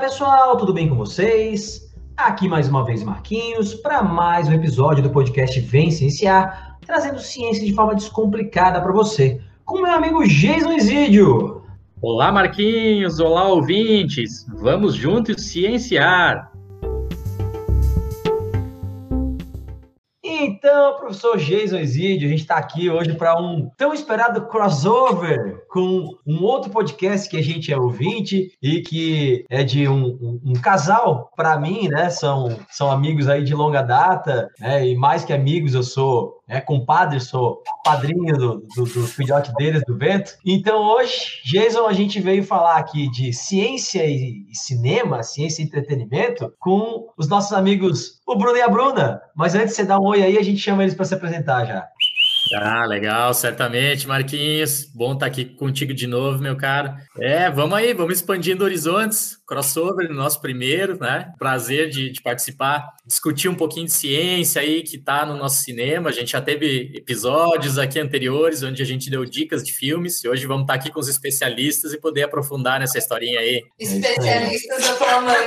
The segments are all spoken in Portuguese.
Pessoal, tudo bem com vocês? Aqui mais uma vez Marquinhos para mais um episódio do podcast Vem Cienciar, trazendo ciência de forma descomplicada para você, com meu amigo Jason Isidio. Olá Marquinhos, olá ouvintes, vamos juntos cienciar. Então, professor Jason Isidio, a gente está aqui hoje para um tão esperado crossover com um outro podcast que a gente é ouvinte e que é de um, um, um casal, para mim, né? São, são amigos aí de longa data, né? E mais que amigos, eu sou é, compadre, sou padrinho do, do, do filhote deles, do Vento. Então, hoje, Jason, a gente veio falar aqui de ciência e cinema, ciência e entretenimento, com os nossos amigos, o Bruno e a Bruna. Mas antes de você dar um oi aí, a gente chama eles para se apresentar já. Ah, legal, certamente, Marquinhos. Bom estar aqui contigo de novo, meu caro. É, vamos aí, vamos expandindo horizontes. Crossover no nosso primeiro, né? Prazer de, de participar, discutir um pouquinho de ciência aí que está no nosso cinema. A gente já teve episódios aqui anteriores onde a gente deu dicas de filmes e hoje vamos estar aqui com os especialistas e poder aprofundar nessa historinha aí. Especialistas eu tô amando.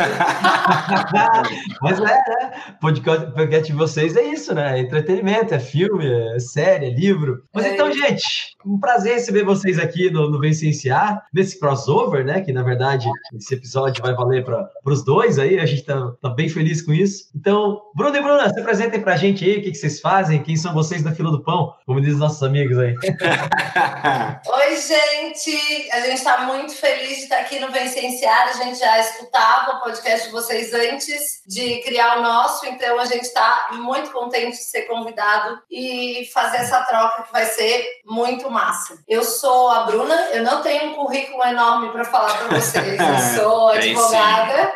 Mas é, né? Podcast de vocês é isso, né? Entretenimento, é filme, é série, é livro. Mas É então, isso. gente, um prazer receber vocês aqui no, no Vem Cienciar, nesse crossover, né? Que na verdade esse episódio vai valer para os dois aí, a gente tá, tá bem feliz com isso. Então, Bruno e Bruna, se apresentem pra gente aí, o que, que vocês fazem, quem são vocês na fila do pão, como dizem os nossos amigos aí. Oi, gente! A gente está muito feliz de estar aqui no Vencenciar. A gente já escutava o podcast de vocês antes de criar o nosso, então a gente está muito contente de ser convidado e fazer essa troca que vai ser muito massa. Eu sou a Bruna, eu não tenho um currículo enorme para falar para vocês. Eu sou Advogada,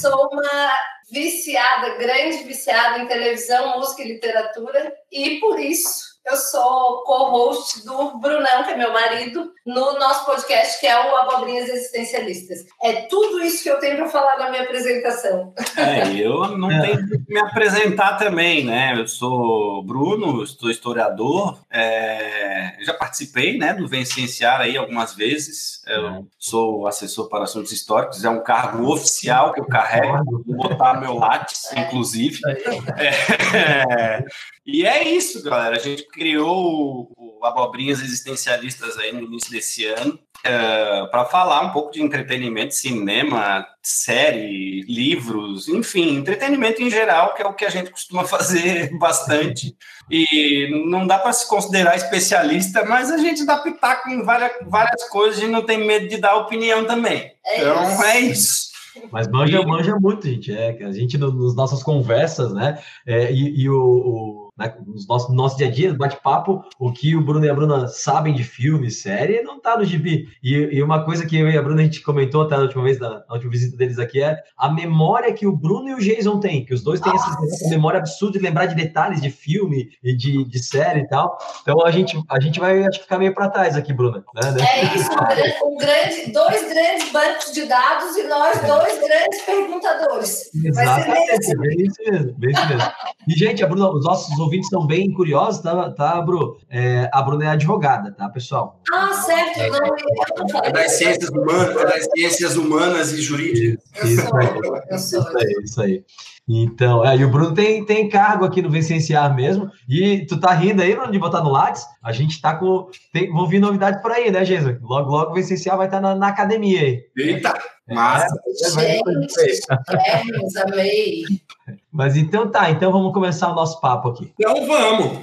sou uma viciada, grande viciada em televisão, música e literatura, e por isso eu sou co-host do Brunão, que é meu marido, no nosso podcast, que é o Abobrinhas Existencialistas. É tudo isso que eu tenho para falar na minha apresentação. É, eu não tenho que me apresentar também, né? Eu sou Bruno, sou historiador, é, já participei né, do Vencenciar aí algumas vezes. Eu sou assessor para assuntos históricos, é um cargo oficial que eu carrego, vou botar meu látis, inclusive. É, e é isso, galera. A gente criou o, Abobrinhas Existencialistas aí no início desse ano. para falar um pouco de entretenimento, cinema, série, livros, enfim, entretenimento em geral, que é o que a gente costuma fazer bastante. E não dá para se considerar especialista, mas a gente dá pitaco em várias, várias coisas e não tem medo de dar opinião também. É então isso. é isso. Mas manja, manja muito, gente. É, a gente, no- nas nossas conversas, né? é, e e o, o- né, nos nossos, no nosso dia a dia, bate-papo, o que o Bruno e a Bruna sabem de filme, série, não tá no gibi. E, e uma coisa que eu e a Bruna a gente comentou até na última vez, na, na última visita deles aqui, é a memória que o Bruno e o Jason têm, que os dois têm essa, essa memória absurda de lembrar de detalhes de filme e de, de série e tal. Então a gente, a gente vai acho ficar meio para trás aqui, Bruna. Né? É isso, um grande, dois grandes bancos de dados e nós dois grandes perguntadores. Vai ser Exatamente, bem isso mesmo, bem isso mesmo. E, gente, a Bruna, os nossos ouvintes estão bem curiosos, tá, tá Bru? É, a Bruna é advogada, tá, pessoal? Ah, certo, não É falei. das ciências humanas, é das ciências humanas e jurídicas. Isso. Isso aí, isso aí. Então, é, e o Bruno tem, tem cargo aqui no Vencenciar mesmo. E tu tá rindo aí, Bruno, de botar no Lattes? A gente tá com. Tem, vão vir novidades por aí, né, Jesus? Logo, logo o Vencenciar vai estar na, na academia aí. Eita, massa. É, Gente, Hermes, amei. Mas então tá, então vamos começar o nosso papo aqui. Então vamos.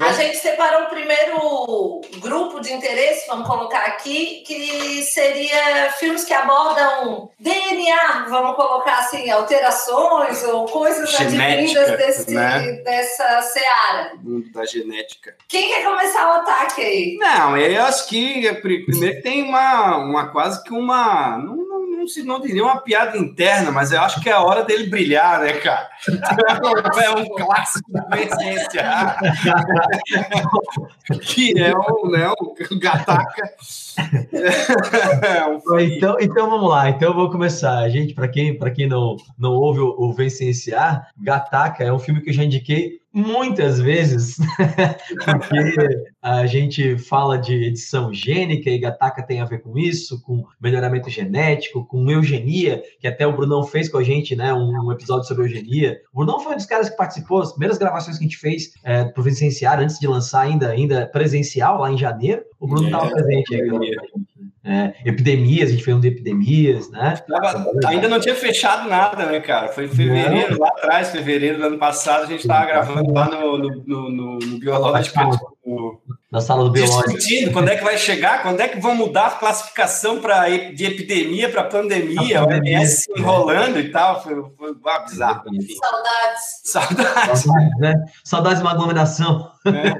A gente separou o primeiro grupo de interesse, vamos colocar aqui, que seria filmes que abordam DNA, vamos colocar assim, alterações ou coisas Genética, advindas desse, né? dessa seara. Mundo da genética. Quem quer começar o ataque aí? Não, eu acho que pri- primeiro tem uma, uma quase que uma. Não, não, se, não diria uma piada interna, mas eu acho que é a hora dele brilhar, né, cara? É um clássico da essência. que é o, né, o Gataca. É um Então, então vamos lá, então eu vou começar. Gente, para quem, pra quem não, não ouve o, o Vencenciar, Gataca é um filme que eu já indiquei muitas vezes, porque a gente fala de edição gênica e Gataca tem a ver com isso, com melhoramento genético, com eugenia, que até o Brunão fez com a gente, né, um, episódio sobre eugenia. O Brunão foi um dos caras que participou, as primeiras gravações que a gente fez é, pro Vicenciário, antes de lançar ainda, ainda presencial, lá em janeiro, o Bruno estava é, presente aí. É, epidemias, a gente fez um de epidemias, né? Ainda não tinha fechado nada, né, cara? Foi em fevereiro, não. lá atrás, fevereiro do ano passado, a gente estava gravando lá no, no, no, no Biológico. No, na sala do biológico. Discutindo quando é que vai chegar, quando é que vão mudar a classificação pra, de epidemia para pandemia, a OMS se enrolando e tal. Foi, foi ah, bizarro. Saudades. Saudades. Saudades, né? Saudades de uma aglomeração. É.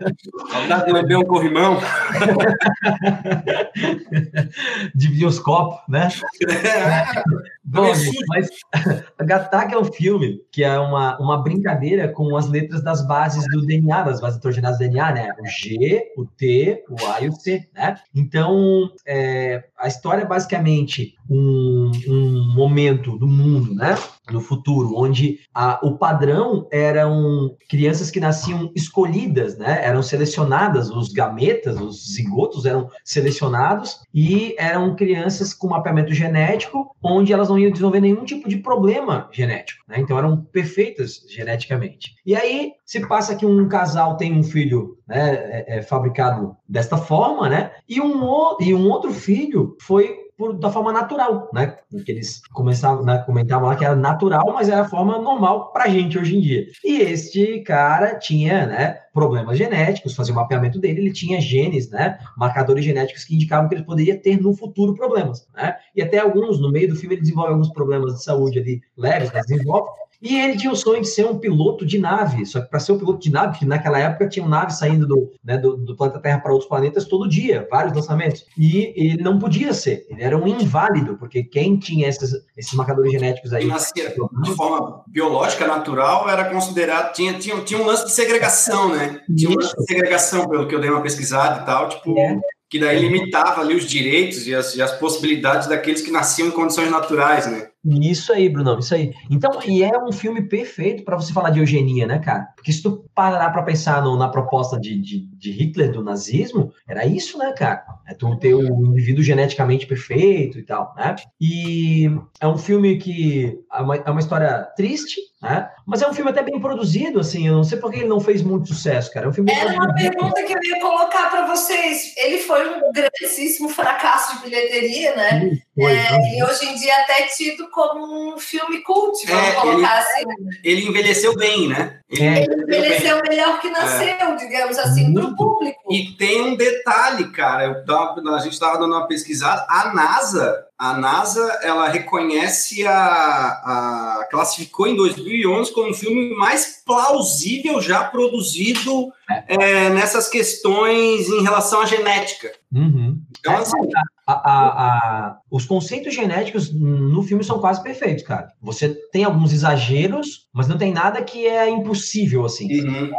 Saudades de beber um corrimão. Dividir os copos, né? É. Bom, mas Gatac é um filme que é uma, uma brincadeira com as letras das bases do DNA, das bases heterogenadas do DNA, né? O G, o T, o A e o C, né? Então, é, a história é basicamente um, um momento do mundo, né? No futuro, onde a, o padrão eram crianças que nasciam escolhidas, né? Eram selecionadas, os gametas, os zigotos eram selecionados e eram crianças com mapeamento genético, onde elas não iam desenvolver nenhum tipo de problema genético, né? Então eram perfeitas geneticamente. E aí se passa que um casal tem um filho né, é, é fabricado desta forma, né? E um, e um outro filho foi por, da forma natural, né? Que eles começavam, né, comentavam lá que era natural, mas era a forma normal para gente hoje em dia. E este cara tinha, né, problemas genéticos, fazia o mapeamento dele, ele tinha genes, né, marcadores genéticos que indicavam que ele poderia ter no futuro problemas, né? E até alguns, no meio do filme, ele desenvolve alguns problemas de saúde ali leves, mas desenvolve, e ele tinha o sonho de ser um piloto de nave. Só que para ser um piloto de nave, que naquela época tinha naves saindo do, né, do, do, planeta Terra para outros planetas todo dia, vários lançamentos. E ele não podia ser. Ele era um inválido, porque quem tinha esses, esses marcadores genéticos aí. Nascia de forma biológica, natural, era considerado. Tinha, tinha, tinha um lance de segregação, né? Tinha um lance de segregação, pelo que eu dei uma pesquisada e tal. Tipo. É que daí limitava ali os direitos e as, e as possibilidades daqueles que nasciam em condições naturais, né? Isso aí, Brunão, isso aí. Então, e é um filme perfeito para você falar de eugenia, né, cara? Porque se tu parar para pensar no, na proposta de, de, de, Hitler do nazismo, era isso, né, cara? É tu ter um indivíduo geneticamente perfeito e tal, né? E é um filme que é uma, é uma história triste, né? Mas é um filme até bem produzido, assim. Eu não sei por que ele não fez muito sucesso, cara. É um filme Era uma pergunta que eu ia colocar para vocês. Ele foi um grandíssimo fracasso de bilheteria, né? Sim, foi, é, e hoje em dia até tido como um filme cult, vamos é, colocar ele, assim. Ele envelheceu bem, né? Ele, é. ele envelheceu bem. melhor que nasceu, é. digamos assim, para o público. E tem um detalhe, cara. Eu, a gente estava dando uma pesquisada. A NASA a NASA ela reconhece a, a classificou em 2011 como o filme mais plausível já produzido é. É, nessas questões em relação à genética. Uhum. Então, assim, a, a, os conceitos genéticos no filme são quase perfeitos, cara. Você tem alguns exageros, mas não tem nada que é impossível assim. Uhum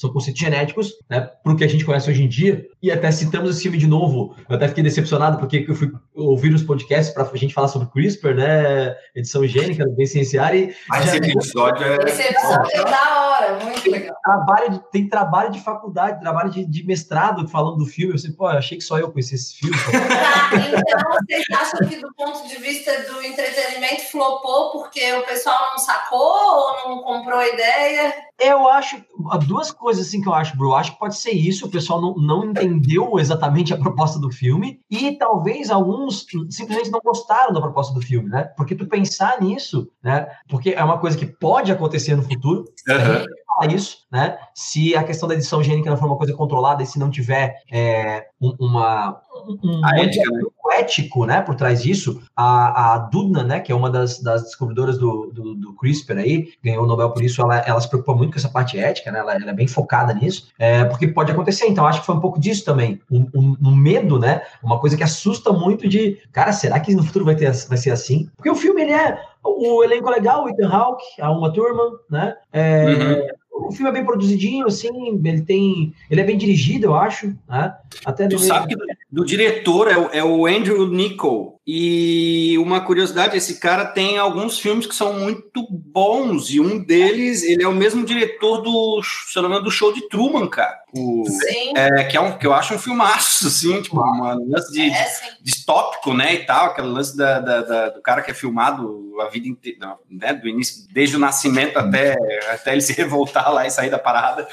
são conceitos genéticos, né, para o que a gente conhece hoje em dia. E até citamos esse filme de novo. Eu até fiquei decepcionado porque eu fui ouvir os podcasts para a gente falar sobre CRISPR, né, edição gênica, bem cienciária. E Mas esse episódio é. Esse episódio é da hora, muito legal. Trabalho de, tem trabalho de faculdade, trabalho de, de mestrado falando do filme. Eu sei, pô, eu achei que só eu conhecia esse filme. Tá, então vocês acham que do ponto de vista do entretenimento flopou porque o pessoal não sacou ou não comprou a ideia? Eu acho duas coisas assim que eu acho, bro. Eu acho que pode ser isso. O pessoal não, não entendeu exatamente a proposta do filme e talvez alguns simplesmente não gostaram da proposta do filme, né? Porque tu pensar nisso, né? Porque é uma coisa que pode acontecer no futuro. Uhum. Isso, né? Se a questão da edição gênica não for uma coisa controlada e se não tiver é, uma um, a ética, né? ético, né, por trás disso. A, a Dudna, né, que é uma das, das descobridoras do, do, do, CRISPR aí, ganhou o Nobel por isso, ela, ela se preocupa muito com essa parte ética, né, ela, ela é bem focada nisso, é, porque pode acontecer. Então, acho que foi um pouco disso também, um, um, um, medo, né, uma coisa que assusta muito de, cara, será que no futuro vai, ter, vai ser assim? Porque o filme, ele é, o elenco é legal, o Ethan Hawke, a Uma Turma, né, é, uhum o filme é bem produzidinho, assim, ele tem. Ele é bem dirigido, eu acho. Né? Até tu sabe que do, do diretor é o, é o Andrew Nichol. E uma curiosidade, esse cara tem alguns filmes que são muito bons, e um deles, ele é o mesmo diretor do, se não me engano, do show de Truman, cara. O, Sim. É, que, é um, que eu acho um filmaço, assim, tipo, uma lance de, É, distópico, né, e tal, aquele lance da, da- da- do cara que é filmado a vida inteira, né, do início, desde o nascimento até, até ele se revoltar lá e sair da parada.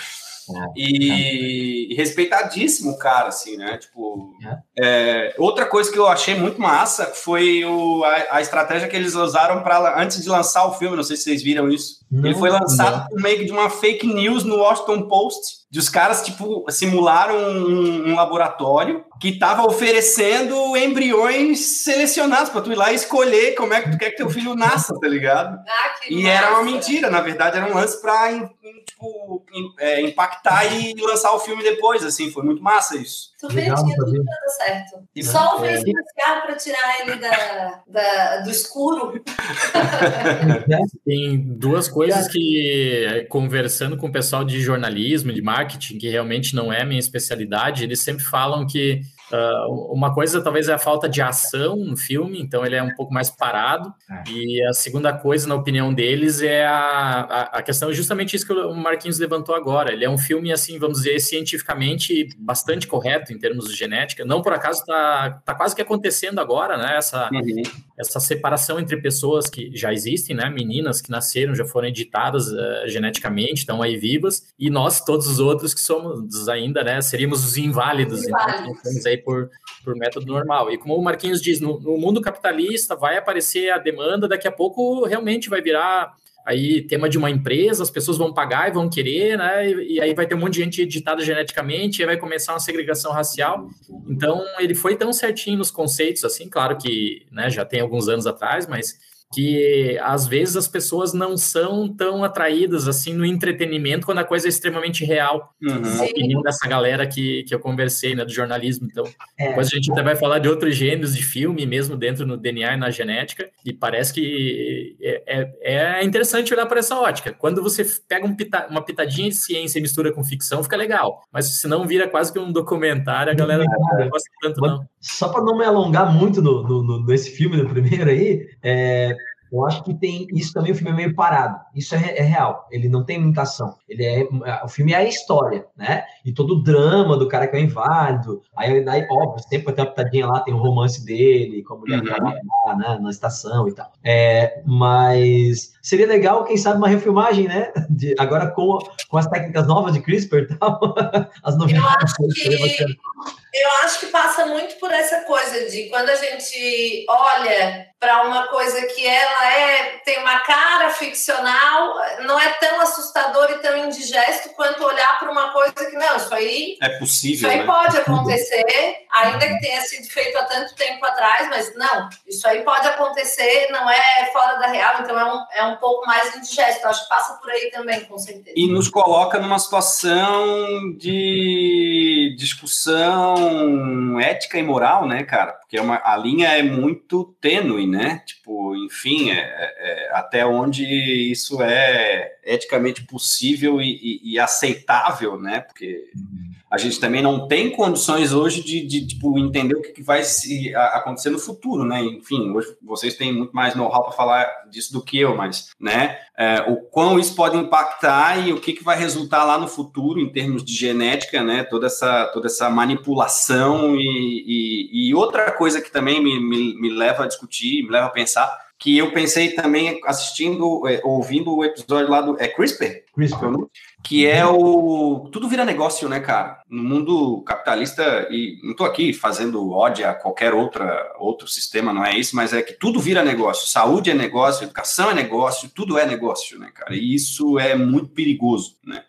E, e respeitadíssimo o cara, assim, né? Tipo, é, outra coisa que eu achei muito massa foi o, a, a estratégia que eles usaram para antes de lançar o filme. Não sei se vocês viram isso. Ele Não, foi lançado por meio de uma fake news no Washington Post. De os caras, tipo, simularam um, um laboratório que estava oferecendo embriões selecionados para tu ir lá e escolher como é que tu quer que teu filho nasça, tá ligado? Ah, que E era uma massa. mentira, na verdade, era um lance para tipo, é, impactar e lançar o filme depois, assim, foi muito massa isso. Tu vê, Legal, tinha não tudo dando certo. E- Só o É. especial para tirar ele da, da- do escuro. Tem duas coisas que, conversando com o pessoal de jornalismo, de marketing, que realmente não é minha especialidade, eles sempre falam que ah, uma coisa talvez é a falta de ação no filme, então ele é um pouco mais parado. É. E a segunda coisa, na opinião deles, é a, a, a questão, justamente isso que o Marquinhos levantou agora. Ele é um filme, assim, vamos dizer, cientificamente bastante correto em termos de genética. Não por acaso está tá quase que acontecendo agora, né? Essa, essa separação entre pessoas que já existem, né? Meninas que nasceram, já foram editadas eh, geneticamente, estão aí vivas, e nós, todos os outros que somos ainda, né? Seríamos os inválidos, Inválidos. então estamos aí por, por método normal. E como o Marquinhos diz, no, no mundo capitalista vai aparecer a demanda, daqui a pouco realmente vai virar aí tema de uma empresa, as pessoas vão pagar e vão querer, né? E, e aí vai ter um monte de gente editada geneticamente, e vai começar uma segregação racial. Então, ele foi tão certinho nos conceitos, assim, claro que né, já tem alguns anos atrás, mas que às vezes as pessoas não são tão atraídas assim no entretenimento quando a coisa é extremamente real. Uhum. A opinião dessa galera que, que eu conversei, né, do jornalismo. Então, É. depois a gente até vai falar de outros gêneros de filme, mesmo dentro no DNA e na genética, e parece que é, é, é interessante olhar para essa ótica. Quando você pega um pita- uma pitadinha de ciência e mistura com ficção, fica legal. Mas se não vira quase que um documentário, a galera não gosta tanto, não. Só para não me alongar muito no, no- no- nesse filme, no primeiro aí, é, eu acho que tem isso também, o filme é meio parado. Isso é, é real, ele não tem muita ação. Ele é, o filme é a história, né? E todo o drama do cara que é inválido. Aí, daí, óbvio, sempre tem uma pitadinha lá, tem o romance dele, com a mulher Uhum. lá, né, na estação e tal. É, mas seria legal, quem sabe, uma refilmagem, né? De- agora com, com as técnicas novas de CRISPR e tal, as novidades. Eu acho que passa muito por essa coisa de quando a gente olha para uma coisa que ela é tem uma cara ficcional, não é tão assustador e tão indigesto quanto olhar para uma coisa que não, isso aí, É isso possível, aí né? pode acontecer, ainda que tenha sido feito há tanto tempo atrás, mas não, isso aí pode acontecer, não é fora da real, então é um, é um pouco mais indigesto. Acho que passa por aí também, com certeza. E nos coloca numa situação de discussão ética e moral, né, cara? Porque é uma, a linha é muito tênue, né? Tipo, enfim, é, é- até onde isso é eticamente possível e, e- e aceitável, né? Porque a gente também não tem condições hoje de, de, tipo, entender o que, vai se, a- acontecer no futuro, né? Enfim, hoje vocês têm muito mais know-how para falar disso do que eu, mas, né? é, o quão isso pode impactar e o que, que vai resultar lá no futuro em termos de genética, né? Toda essa, toda essa manipulação e, e, e outra coisa que também me, me, me leva a discutir, me leva a pensar, que eu pensei também assistindo, é, ouvindo o episódio lá do é CRISPR, CRISPR. Que é o tudo vira negócio, né, cara? No mundo capitalista e não tô aqui fazendo ódio a qualquer outra outro sistema, não é isso, mas é que tudo vira negócio. Saúde é negócio, educação é negócio, tudo é negócio, né, cara? E isso é muito perigoso, né?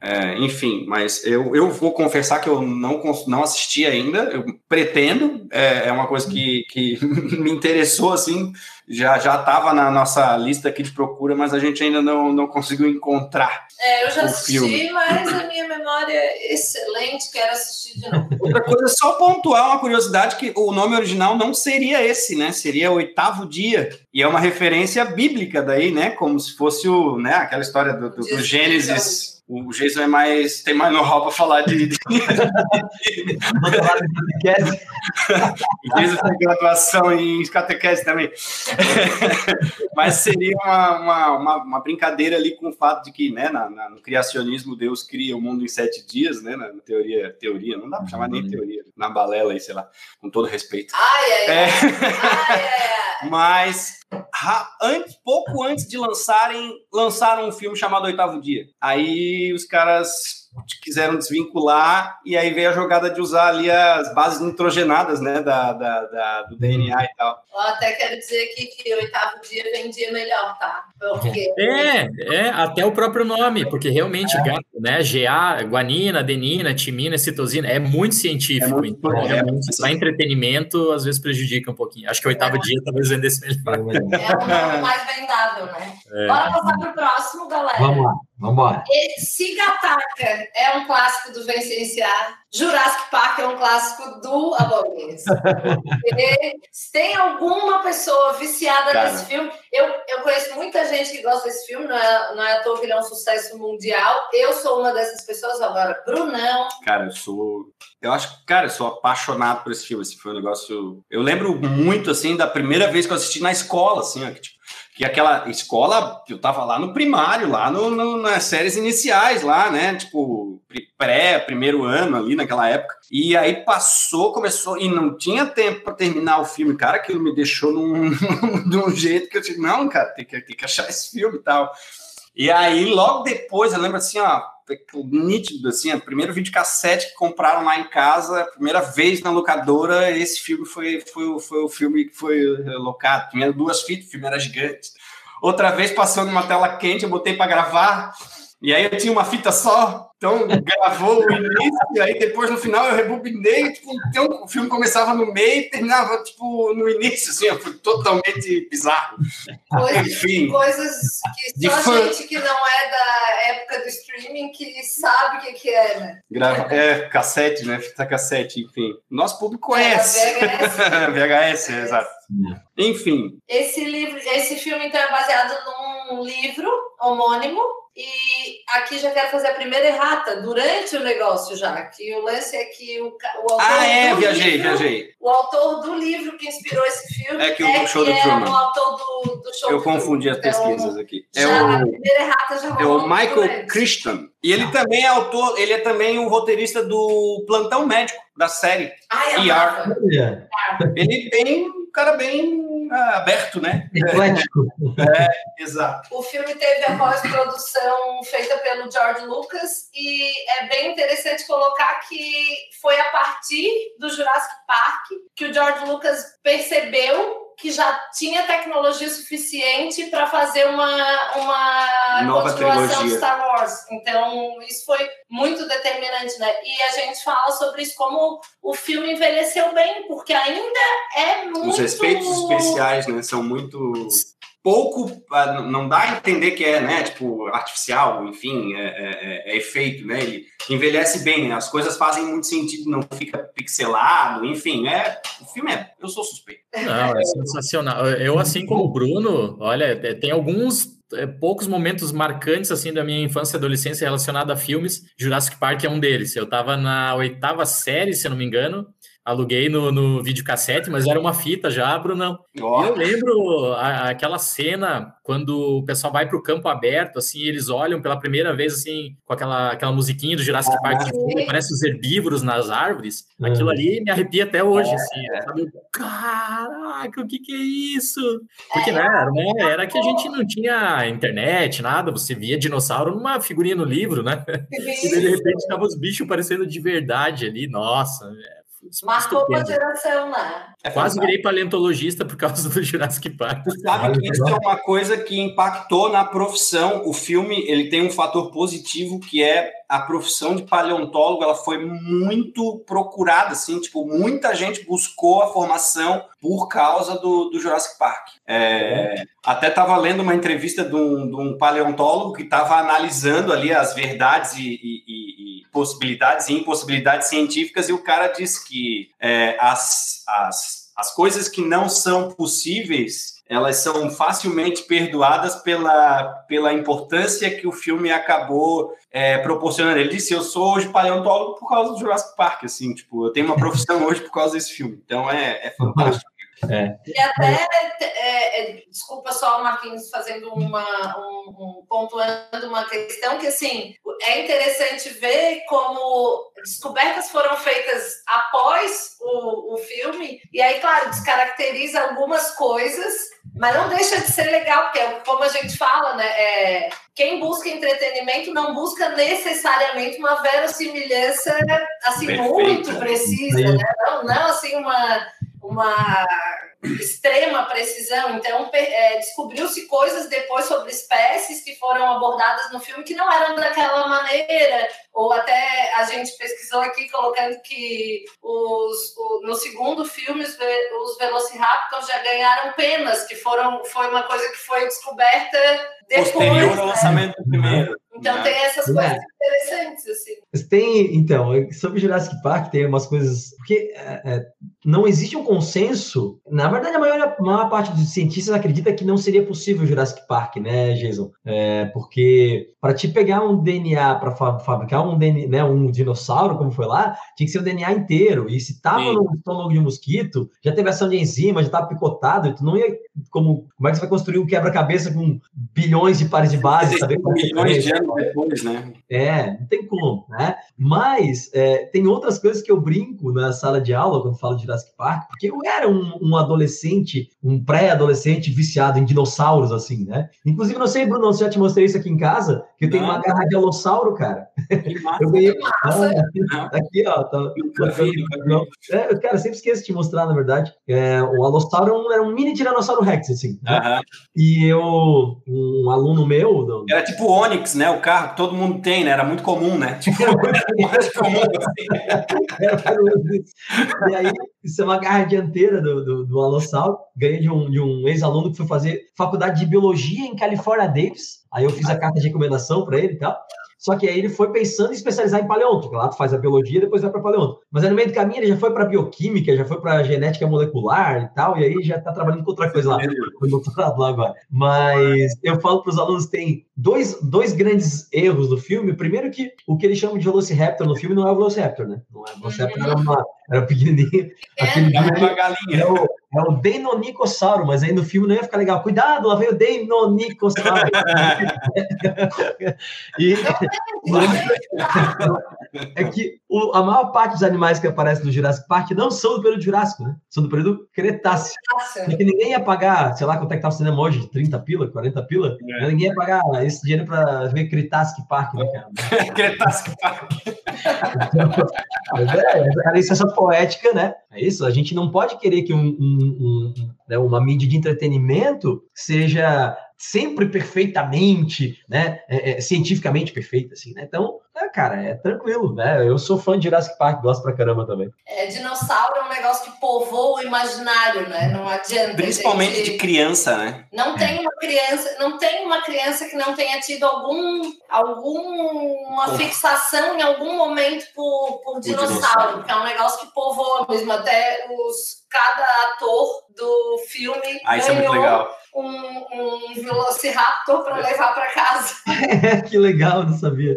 É, enfim, mas eu, eu vou confessar que eu não, não assisti ainda, eu pretendo, é, é uma coisa que, que me interessou, assim, já já estava na nossa lista aqui de procura, mas a gente ainda não, não conseguiu encontrar. É, eu já assisti, filme. mas a minha memória é excelente, quero assistir de novo. Outra coisa, só pontuar uma curiosidade, que o nome original não seria esse, né? Seria Oitavo Dia. E é uma referência bíblica daí, né? Como se fosse o, né? aquela história do, do, do Gênesis o Jason é mais tem mais know-how para falar de, de... o Jason tem graduação em catequese também. Mas seria uma, uma, uma, uma, brincadeira ali com o fato de que né na, na, no criacionismo Deus cria o mundo em sete dias né na, teoria teoria não dá para chamar nem teoria na balela aí sei lá com todo respeito. Ai, ai, é... ai, ai, mas antes, pouco antes de lançarem, lançaram um filme chamado Oitavo Dia. Aí os caras quiseram desvincular e aí veio a jogada de usar ali as bases nitrogenadas, né, da, da, da do DNA e tal. Eu até quero dizer aqui que oitavo dia vendia melhor, tá? Porque... É, é, até o próprio nome, porque realmente, é. né, GA, guanina, adenina, timina, citosina, é muito científico, é muito então, realmente, para entretenimento, às vezes prejudica um pouquinho. Acho que o oitavo é. dia talvez vendesse melhor. É o nome mais vendável, né? É. Bora passar pro próximo, galera. Vamos lá. Vamos embora. Sigataka é um clássico do Vencenciar. Jurassic Park é um clássico do Abominins. tem alguma pessoa viciada Cara. nesse filme? Eu, eu conheço muita gente que gosta desse filme, não é, não é à toa que ele é um sucesso mundial. Eu sou uma dessas pessoas agora. Brunão. Cara, eu sou. Eu acho que, cara, eu sou apaixonado por esse filme. Esse foi um negócio. Eu lembro muito, assim, da primeira vez que eu assisti na escola, assim, ó, que, tipo, que aquela escola, eu tava lá no primário, lá no, no, nas séries iniciais, lá, né? Tipo, pré, primeiro ano ali naquela época. E aí passou, começou, e não tinha tempo para terminar o filme. Cara, aquilo me deixou num, de um jeito que eu disse, não, cara, tem que, tem que achar esse filme e tal. E aí, logo depois, eu lembro assim, ó, nítido, assim, o primeiro videocassete que compraram lá em casa, primeira vez na locadora, esse filme foi, foi, foi o filme que foi locado. Tinha duas fitas, o filme era gigante. Outra vez passou numa tela quente, eu botei para gravar, e aí eu tinha uma fita só, então, gravou o início, e aí depois no final eu rebobinei, tipo, então, o filme começava no meio e terminava, tipo, no início, assim, foi totalmente bizarro. Coisas, Enfim, coisas que só fã... gente que não é da época do streaming que sabe o que, que é, né? Grava... É, cassete, né? Fita cassete, enfim. Nosso público conhece. É, VHS. VHS, é, exato. Enfim. Esse livro, esse filme, então, é baseado num livro homônimo e aqui já quero fazer a primeira errata, durante o negócio já, que o lance é que o, o autor. Ah, é, viajei, livro, viajei. O autor do livro que inspirou esse filme é, que o é show do é Truman. o autor do, do show Eu confundi as então, pesquisas aqui. É já, o, a primeira errata já É o Michael Christian. E ele também é autor, ele é também o roteirista do Plantão Médico, da série Ai, ER. Ele tem um cara bem ah, aberto, né? Eclético. É, é, exato. O filme teve a pós-produção feita pelo George Lucas e é bem interessante colocar que foi a partir do Jurassic Park que o George Lucas percebeu que já tinha tecnologia suficiente para fazer uma, uma Nova continuação trilogia. de Star Wars. Então, isso foi muito determinante, né? E a gente fala sobre isso como o filme envelheceu bem, porque ainda é muito... Os efeitos especiais, né, são muito pouco, ah, não dá a entender que é, né, tipo, artificial, enfim, é, é, é, efeito, né, ele envelhece bem, né, as coisas fazem muito sentido, não fica pixelado, enfim, é, o filme é, eu sou suspeito. Não, é sensacional. Eu, assim como o Bruno, olha, é, tem alguns é, poucos momentos marcantes assim da minha infância e adolescência relacionado a filmes. Jurassic Park é um deles. Eu estava na oitava série, se eu não me engano, aluguei no, no videocassete, mas era uma fita já, Brunão. Oh. Eu lembro a, aquela cena quando o pessoal vai para o campo aberto, assim, eles olham pela primeira vez, assim, com aquela, aquela musiquinha do Jurassic ah, Park, que parece os herbívoros nas árvores. Uhum. Aquilo ali me arrepia até hoje, é. assim, sabe? Caraca, o que que é isso? Porque, né, era, né, era que a gente não tinha internet, nada, você via dinossauro numa figurinha no livro, né? E de repente tava os bichos parecendo de verdade ali, nossa, velho. Marcou uma geração lá. É Quase virei paleontologista por causa do Jurassic Park. Sabe que isso é uma coisa que impactou na profissão. O filme ele tem um fator positivo que é a profissão de paleontólogo. Ela foi muito procurada, assim, tipo muita gente buscou a formação por causa do, do Jurassic Park. É, até estava lendo uma entrevista de um, de um paleontólogo que estava analisando ali as verdades e, e, e, possibilidades e impossibilidades científicas e o cara disse que é, as, as, as coisas que não são possíveis elas são facilmente perdoadas pela, pela importância que o filme acabou é, proporcionando. Ele disse: Eu sou hoje paleontólogo por causa do Jurassic Park, assim, tipo, eu tenho uma profissão hoje por causa desse filme. Então é, é fantástico. É. E até, é, é, desculpa só, Marquinhos, fazendo uma, um, um, pontuando uma questão que, assim, é interessante ver como descobertas foram feitas após o, o filme, e aí, claro, descaracteriza algumas coisas, mas não deixa de ser legal, porque, como a gente fala, né, é, quem busca entretenimento não busca necessariamente uma verossimilhança, assim, Perfeito. muito precisa, né? não, não, assim, uma uma extrema precisão. Então, é, descobriu-se coisas depois sobre espécies que foram abordadas no filme que não eram daquela maneira, ou até a gente pesquisou aqui colocando que os, o, no segundo filme os, os Velociraptors já ganharam penas, que foram, foi uma coisa que foi descoberta depois. Posterior ao né? lançamento do primeiro. Então né? tem essas é. coisas interessantes, assim. Tem, então, sobre Jurassic Park tem umas coisas. Porque é, é, não existe um consenso. Na verdade, a maior, a maior parte dos cientistas acredita que não seria possível Jurassic Park, né, Jason? É, porque para te pegar um DNA para fa fabricar um, DNA, né, um dinossauro, como foi lá, tinha que ser o DNA inteiro. E se tava Sim. no estômago de um mosquito, já teve ação de enzima, já tava picotado, tu não ia. Como, como é que você vai construir um quebra-cabeça com bilhões de pares de base? Saber milhões de anos depois, né? É, não tem como, né? Mas é, tem outras coisas que eu brinco na sala de aula quando falo de Jurassic Park, porque eu era um, um adolescente, um pré-adolescente viciado em dinossauros, assim, né? Inclusive, não sei, Bruno, se já te mostrei isso aqui em casa, que eu tenho não. uma garra de alossauro, cara. eu ganhei. Ah, aqui, ó. Tá, é, cara, sempre esqueço de te mostrar, na verdade. É, o alossauro era um mini tiranossauro Rex, assim. Né? E eu, um aluno meu. Do... Era tipo o Onix, né? O carro que todo mundo tem, né? Era muito comum, né? Tipo, mais comum assim. e aí, isso é uma garra dianteira do, do, do Alossauro. Ganhei de um, de um ex-aluno que foi fazer faculdade de biologia em California Davis. Aí eu fiz a carta de recomendação para ele e tal. Só que aí ele foi pensando em especializar em paleonto, lá tu faz a biologia e depois vai para paleonto. Mas aí no meio do caminho ele já foi para bioquímica, já foi para genética molecular e tal, e aí já está trabalhando com outra coisa lá, no doutorado lá agora. Mas eu falo para os alunos tem dois, dois grandes erros do filme. Primeiro que o que eles chamam de Velociraptor no filme não é o Velociraptor, né? Não é o Velociraptor, era, uma, era pequenininho. É, aquele é uma galinha. É o, é o mas aí no filme não ia ficar legal. Cuidado, lá veio o Deinonychossauro. e, é que o, a maior parte dos animais que aparecem no Jurassic Park não são do período Jurássico, né? São do período Cretáceo. Porque ninguém ia pagar, sei lá, quanto é que tá o cinema hoje? 30 pila, 40 pila? É. Ninguém ia pagar esse dinheiro para ver Cretáceo Park, né, cara? Cretáceo Park. é, é, isso é só poética, né? É isso, a gente não pode querer que um, um, um, né, uma mídia de entretenimento seja sempre perfeitamente, né, é, é, cientificamente perfeita, assim, né? Então, é, cara, é tranquilo, né? Eu sou fã de Jurassic Park, gosto pra caramba também. É, dinossauro é um negócio que povoa o imaginário, né? Não adianta. Principalmente gente... de criança, né? Não tem uma criança, não tem uma criança que não tenha tido algum, alguma fixação em algum momento por, por dinossauro, dinossauro, que é um negócio que povoa mesmo. Até os cada ator do filme ah, ganhou é muito legal. Um, um Velociraptor para levar para casa. que legal, não sabia.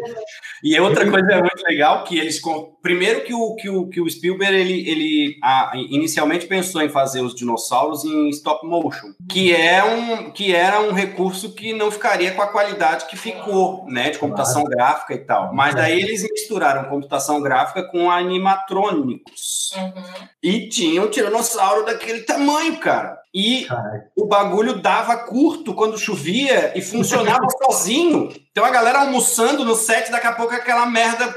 E outra coisa muito legal que eles primeiro que o que o, que o Spielberg ele, ele a, inicialmente pensou em fazer os dinossauros em stop motion, que é um que era um recurso que não ficaria com a qualidade que ficou, né, de computação claro. gráfica e tal. Mas daí eles misturaram computação gráfica com animatrônicos. Uhum. E tinham um tiranossauro daquele tamanho, cara. E Caraca. o bagulho dava curto quando chovia e funcionava sozinho. Então a galera almoçando no set, daqui a pouco aquela merda.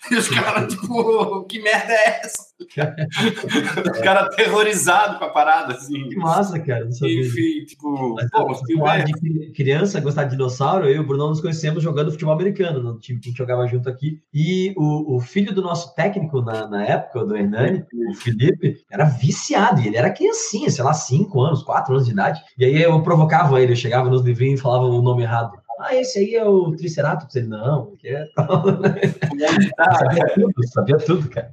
E os caras, tipo, que merda é essa? os caras aterrorizados com a parada, assim. Que massa, cara. Enfim, tipo. pô, de criança, gostar de dinossauro, eu e o Bruno nos conhecemos jogando futebol americano, no time que a gente jogava junto aqui. E o, o filho do nosso técnico na, na época, do Hernani, o Felipe, era viciado. E ele era criancinha, sei lá, 5 anos, 4 anos de idade. E aí eu provocava ele, eu chegava nos livrinhos e falava o nome errado. Ah, esse aí é o Triceratops. Ele, não, que é tal. sabia tudo, sabia tudo, cara.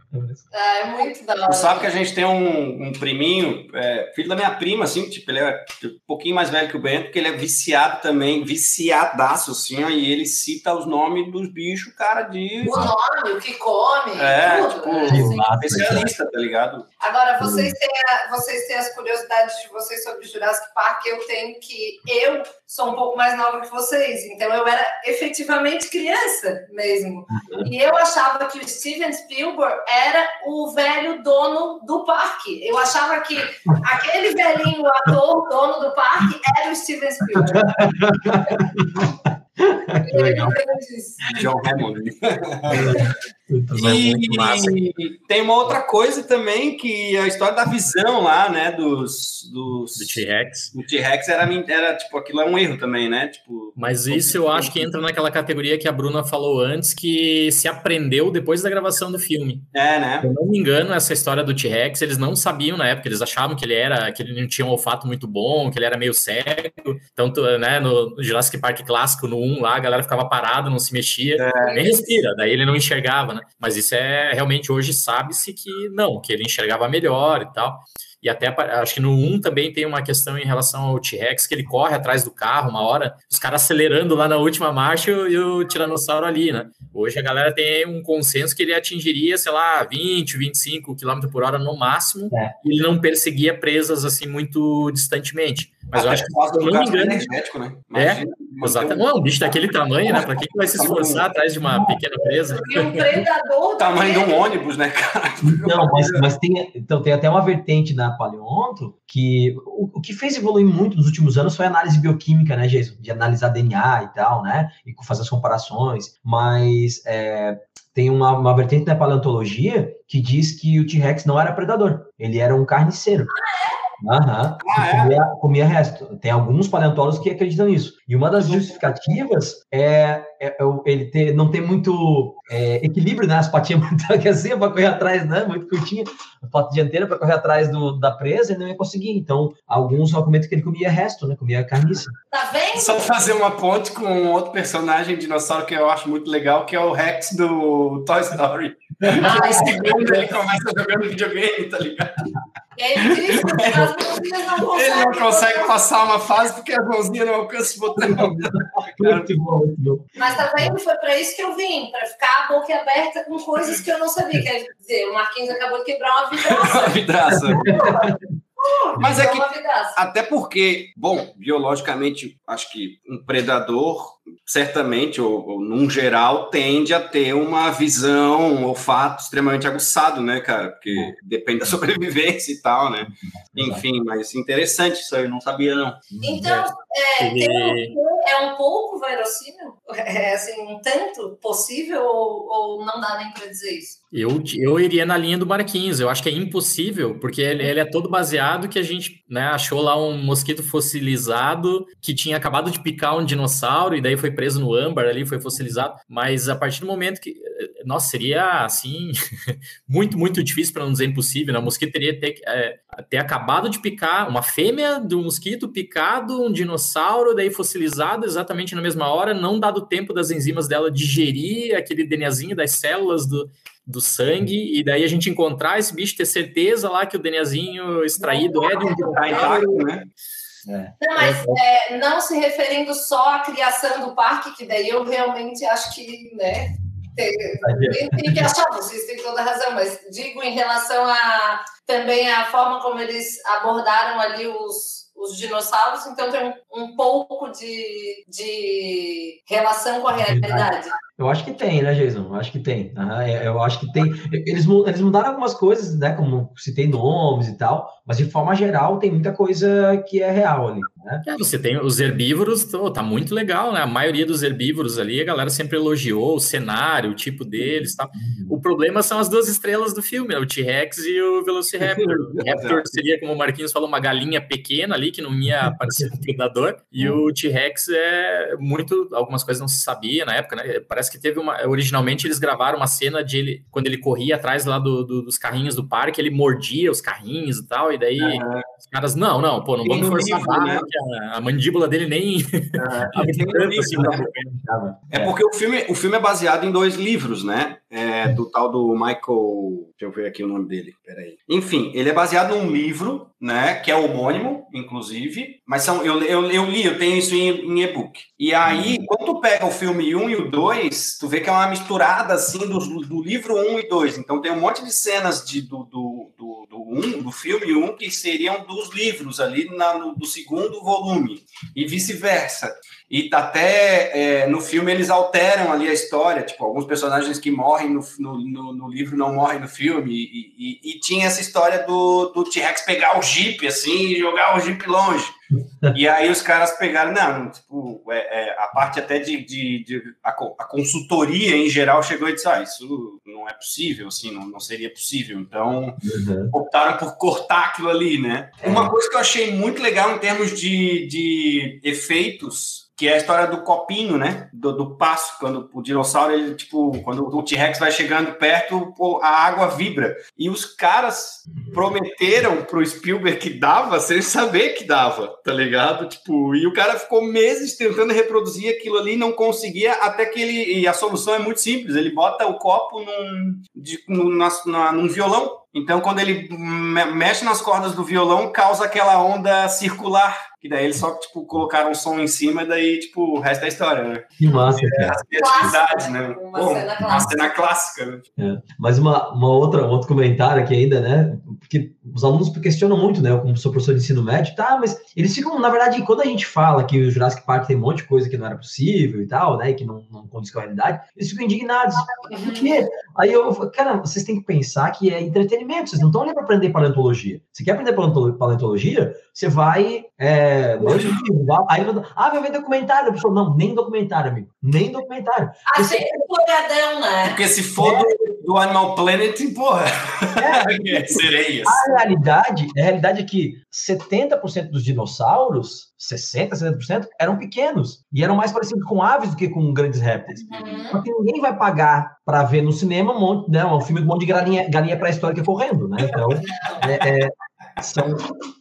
É, é muito da hora. Sabe que a gente tem um, um priminho, é, filho da minha prima, assim, tipo, ele é um pouquinho mais velho que o Bento, que ele é viciado também, viciadaço, assim, ó, e ele cita os nomes dos bichos, cara, de... O nome, o que come, é, tudo, tipo, né? especialista, tá ligado? Agora, vocês têm, a, vocês têm as curiosidades de vocês sobre Jurassic Park, eu tenho que... Eu sou um pouco mais nova que vocês, então eu era efetivamente criança mesmo. Uhum. E eu achava que o Steven Spielberg era o velho dono do parque. Eu achava que aquele velhinho ator dono do parque era o Steven Spielberg. Legal. John Hammond. e tem uma outra coisa também que a história da visão lá, né, dos, dos do T-Rex. O T-Rex era, era tipo aquilo é um erro também, né? Tipo, mas isso eu acho que entra naquela categoria que a Bruna falou antes que se aprendeu depois da gravação do filme. É, né? Se eu não me engano, essa história do T-Rex, eles não sabiam na época, eles achavam que ele era que ele não tinha um olfato muito bom, que ele era meio cego. Então, né, no Jurassic Park clássico no 1 lá, a galera ficava parada, não se mexia, é. nem respira, daí ele não enxergava, né? Mas isso é realmente hoje sabe-se que não, que ele enxergava melhor e tal. E até acho que no 1 também tem uma questão em relação ao T-Rex, que ele corre atrás do carro uma hora, os caras acelerando lá na última marcha e o tiranossauro ali, né? Hoje a galera tem um consenso que ele atingiria, sei lá, 20, 25 km por hora no máximo, é. e ele não perseguia presas assim muito distantemente. Mas Até eu acho que, se eu não me engano. Energético, né? é, exatamente. Não, é um bicho daquele tamanho, né? Para que, que vai se esforçar atrás de uma pequena presa? E um predador. tamanho de um ônibus, né, cara? Não, mas, mas tem, então, tem até uma vertente na paleonto que o, o, que fez evoluir muito nos últimos anos foi a análise bioquímica, né, Jason? De analisar DNA e tal, né? E fazer as comparações. Mas é, tem uma, uma vertente na paleontologia que diz que o T-Rex não era predador, ele era um carniceiro. Ah, é? Aham. Ah, é? comia, comia, resto. Tem alguns paleontólogos que acreditam nisso. E uma das justificativas é, é, é ele ter, não ter muito é, equilíbrio, né? As patinhas muito assim para correr atrás, né? Muito curtinha, a pata dianteira para correr atrás do, da presa, e não ia conseguir. Então, alguns argumentam que ele comia resto, né? Comia carniça. Tá vendo? Só fazer uma ponte com um outro personagem dinossauro que eu acho muito legal, que é o Rex do Toy Story. Ah, ele começa jogando videogame, tá ligado? Ele diz que as mãozinhas não conseguem. Ele não consegue passar uma fase porque as mãozinhas não alcançam o botão. Mas tá vendo? Foi para isso que eu vim, para ficar a boca aberta com coisas que eu não sabia. Quer dizer, o Marquinhos acabou de quebrar uma vidraça. uma vidraça. Mas é que, até porque, bom, biologicamente, acho que um predador, certamente, ou, ou num geral, tende a ter uma visão, um olfato extremamente aguçado, né, cara? Porque depende da sobrevivência e tal, né? Enfim, mas interessante isso aí, eu não sabia, não. Então, é, um, é um pouco verossímil? É, assim, um tanto possível ou, ou não dá nem para dizer isso? Eu, eu iria na linha do Marquinhos. Eu acho que é impossível, porque ele, ele, é todo baseado que a gente né, achou lá um mosquito fossilizado que tinha acabado de picar um dinossauro e daí foi preso no âmbar ali, foi fossilizado. Mas a partir do momento que. Nossa, seria assim. muito, muito difícil, para não dizer impossível. Né? O mosquito teria ter, é, ter acabado de picar uma fêmea do mosquito picado, um dinossauro, daí fossilizado exatamente na mesma hora, não dado tempo das enzimas dela digerir aquele DNAzinho das células do do sangue, e daí a gente encontrar esse bicho, ter certeza lá que o DNAzinho extraído é de um dinossauro, né? É. Não, mas é, não se referindo só à criação do parque, que daí eu realmente acho que, né, tem, tem que achar, vocês têm toda razão, mas digo em relação a também a forma como eles abordaram ali os, os dinossauros, então tem um, um pouco de, de relação com a realidade. Eu acho que tem, né, Jason? Eu acho que tem. Uhum, eu acho que tem. Eles, eles mudaram algumas coisas, né? Como citei nomes e tal, mas de forma geral tem muita coisa que é real ali. Né? É, você tem os herbívoros, tá muito legal, né? A maioria dos herbívoros ali, a galera sempre elogiou o cenário, o tipo deles tal. Uhum. O problema são as duas estrelas do filme, né? o T-Rex e o Velociraptor. o Raptor seria, como o Marquinhos falou, uma galinha pequena ali que não ia parecer um predador. E uhum. o T-Rex é muito. Algumas coisas não se sabia na época, né? Parece que teve uma. Originalmente eles gravaram uma cena de ele, quando ele corria atrás lá do, do, dos carrinhos do parque, ele mordia os carrinhos e tal, e daí uhum. os caras, não, não, pô, não vamos forçar livro, né? que a, a mandíbula dele nem é, assim, né? é porque o filme, o filme é baseado em dois livros, né? É, do tal do Michael. Deixa eu ver aqui o nome dele. Peraí. Enfim, ele é baseado num livro, né? Que é homônimo, inclusive. Mas são, eu, eu, eu li, eu tenho isso em, em e-book. E aí, uhum. quando tu pega o filme 1 e o 2, tu vê que é uma misturada assim do, do livro 1 e 2. Então tem um monte de cenas de, do, do, do, do, um, do filme 1 que seriam dos livros ali na, no, do segundo volume. E vice-versa. E até é, no filme eles alteram ali a história, tipo, alguns personagens que morrem no, no, no livro não morrem no filme. E, e, e tinha essa história do, do T-Rex pegar o Jeep, assim, e jogar o Jeep longe. E aí os caras pegaram, não, tipo, é, é, a parte até de, de, de a, a, consultoria em geral chegou e disse, ah, isso não é possível, assim, não, não seria possível. Então, uhum. optaram por cortar aquilo ali, né? É. Uma coisa que eu achei muito legal em termos de, de efeitos que é a história do copinho, né? Do, do passo, quando o dinossauro, ele, tipo, quando o T-Rex vai chegando perto, a água vibra. E os caras prometeram pro Spielberg que dava sem saber que dava, tá ligado? Tipo, e o cara ficou meses tentando reproduzir aquilo ali, não conseguia, até que ele. E a solução é muito simples: ele bota o copo num, de, num, na, num violão. Então, quando ele mexe nas cordas do violão, causa aquela onda circular que daí eles só, tipo, colocaram um som em cima e daí, tipo, o resto é história, né? Que massa, cara. As criatividades, né? Uma, Pô, cena uma cena clássica. Né? É. Mas uma, uma outra, um outro comentário aqui ainda, né? Porque os alunos questionam muito, né? Eu, como sou professor de ensino médio, tá, mas eles ficam, na verdade, quando a gente fala que o Jurassic Park tem um monte de coisa que não era possível e tal, né? E que não, não condiz com a realidade, eles ficam indignados. Por quê? Aí eu falo, cara, vocês têm que pensar que é entretenimento, vocês não estão ali para aprender paleontologia. Você quer aprender paleontologia? Você vai é, aí, ah, vai ver documentário. Pessoal, não, nem documentário, amigo. Nem documentário. Ah, sempre empolgadão, né? Porque se for é. do, do, Animal Planet, porra. É, é sereias. A realidade, a realidade é que 70% dos dinossauros, 60%, 70%, eram pequenos. E eram mais parecidos com aves do que com grandes répteis. Uhum. Porque ninguém vai pagar para ver no cinema um monte, né, um filme com um monte de galinha, galinha pré-histórica correndo, né? Então, é, é são,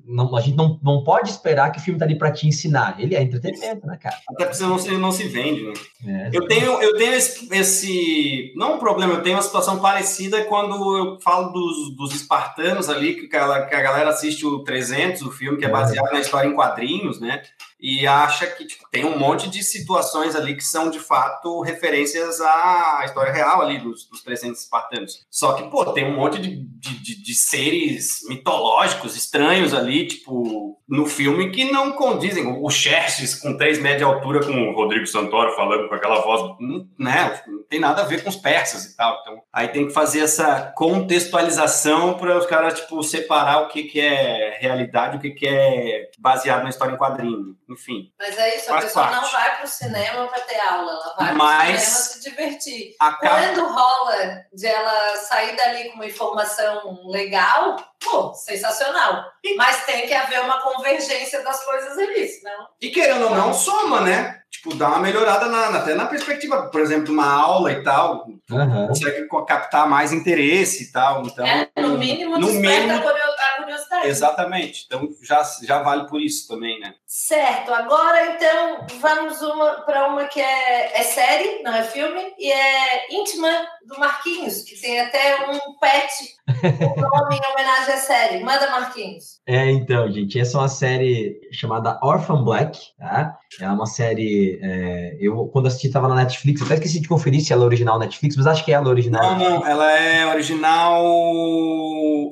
não, a gente não, não pode esperar que o filme tá ali para te ensinar. Ele é entretenimento, né, cara? Até porque não se, não se vende, né? É, eu tenho, eu tenho esse, esse, Não um problema, eu tenho uma situação parecida quando eu falo dos, dos espartanos ali, que a, que a galera assiste o 300, o filme que é, é baseado na história em quadrinhos, né? E acha que tipo, tem um monte de situações ali que são de fato referências à história real ali dos, dos 300 espartanos. Só que, pô, tem um monte de, de, de, seres mitológicos estranhos ali, tipo, no filme que não condizem. O Xerxes com 3 metros de altura com o Rodrigo Santoro falando com aquela voz, né? Não tem nada a ver com os persas e tal. Então, aí tem que fazer essa contextualização para os caras, tipo, separar o que, que é realidade o que, que é baseado na história em quadrinho enfim. Mas é isso, a pessoa parte. não vai para o cinema para ter aula, ela vai para o cinema se divertir. Acaba... Quando rola de ela sair dali com uma informação legal, pô, sensacional. Mas tem que haver uma convergência das coisas ali, senão... E querendo ou não, soma, né? tipo, dá uma melhorada na, até na perspectiva, por exemplo, uma aula e tal, uhum. consegue captar mais interesse e tal. Então, é, no mínimo, no mínimo a curiosidade. Exatamente. Então já, já vale por isso também, né? Certo. Agora, então, vamos para uma que é, é série, não é filme, e é íntima do Marquinhos, que tem até um pet o nome em homenagem à série. Manda, Marquinhos. É, então, gente, essa é uma série chamada Orphan Black, tá? É uma série. É, eu, quando assisti, estava na Netflix, até esqueci de conferir se ela é original Netflix, mas acho que é ela original. Não, não, ela é original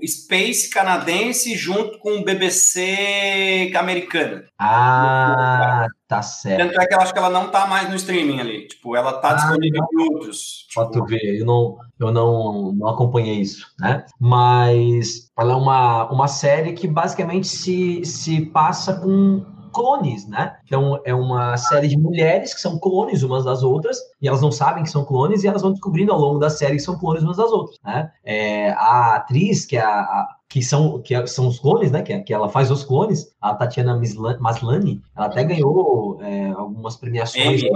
Space canadense junto com BBC americana. Ah, Tá certo. Tanto é que eu acho que ela não tá mais no streaming ali. Tipo, ela tá ah, disponível em outros. Tipo... Pra tu ver, eu não, eu não, não acompanhei isso, né? Mas ela é uma, uma série que basicamente se, se passa com clones, né? Então é uma série de mulheres que são clones umas das outras e elas não sabem que são clones e elas vão descobrindo ao longo da série que são clones umas das outras, né? É, a atriz que é a, a que são, que são os clones, né? Que, que ela faz os clones, a Tatiana Maslany, ela até ganhou é, algumas premiações. Né?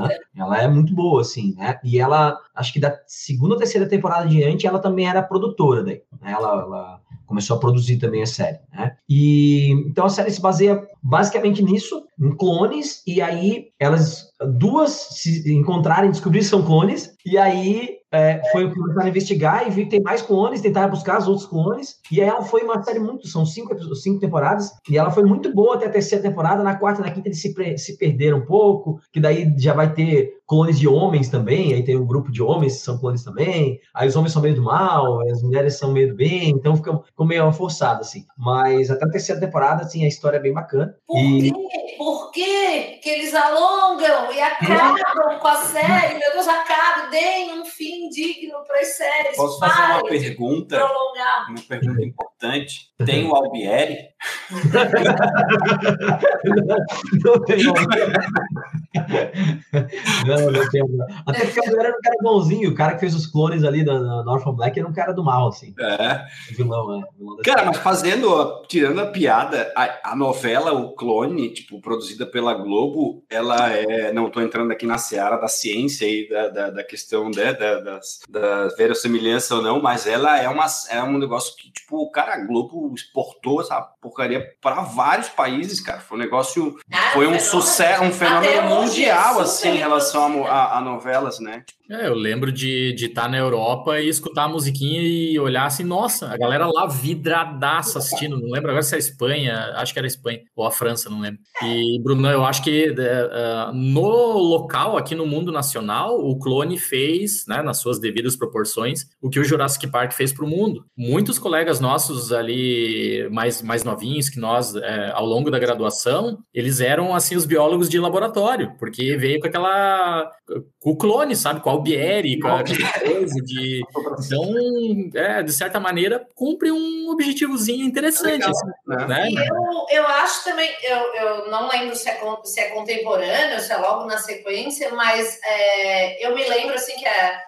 né? Ela é muito boa, assim, né? E ela, acho que da segunda ou terceira temporada adiante, ela também era produtora daí. Né? Ela, ela começou a produzir também a série, né? E então a série se baseia basicamente nisso, em clones, e aí elas duas se encontrarem, descobrir que são clones, e aí é, foi começar a investigar e vi que tem mais clones, tentar buscar os outros clones. E ela foi uma série muito. São cinco, cinco temporadas. E ela foi muito boa até a terceira temporada. Na quarta e na quinta eles se, se perderam um pouco. Que daí já vai ter clones de homens também. Aí tem um grupo de homens que são clones também. Aí os homens são meio do mal, as mulheres são meio do bem. Então fica, ficou meio forçado, assim. Mas até a terceira temporada, assim, a história é bem bacana. Por e... quê? Por quê? Que eles alongam e acabam com a série. Meu Deus, acabam, deem um fim para as séries. Posso fazer uma pergunta? Prolongar. Uma pergunta importante. Tem o Albieri? Não, tem não, não tem. Até porque o era um cara bonzinho. O cara que fez os clones ali da, Northern Black era um cara do mal, assim. É. Vilão, é. Vilão cara, mas fazendo, tirando a piada, a, a, novela, o clone, tipo, produzida pela Globo, ela é. Não estou entrando aqui na seara da ciência e da, da, da questão né, da, das, da verossimilhança ou não, mas ela é, uma, é um negócio que, tipo, o cara, a Globo exportou essa porcaria para vários países, cara. Foi um negócio, ah, foi um sucesso, um fenômeno mundial, assim, em relação a, a, a novelas, né? É, eu lembro de estar tá na Europa e escutar a musiquinha e olhar assim, nossa, a galera lá vidradaça assistindo. Não lembro agora se é a Espanha, acho que era a Espanha, ou a França, não lembro. E, Bruno, eu acho que uh, no local, aqui no mundo nacional, o clone fez, né, nas suas devidas proporções, o que o Jurassic Park fez para o mundo. Muitos colegas nossos ali, mais, mais novinhos que nós, é, ao longo da graduação, eles eram, assim, os biólogos de laboratório, porque veio com aquela com o clone, sabe? Com a Albieri, com a coisa de. Então, é, de certa maneira, cumpre um objetivozinho interessante. Legal, assim, né? né? Eu, eu acho também, eu, eu não lembro se é, se é contemporâneo, se é logo na sequência, mas é, eu me lembro assim que é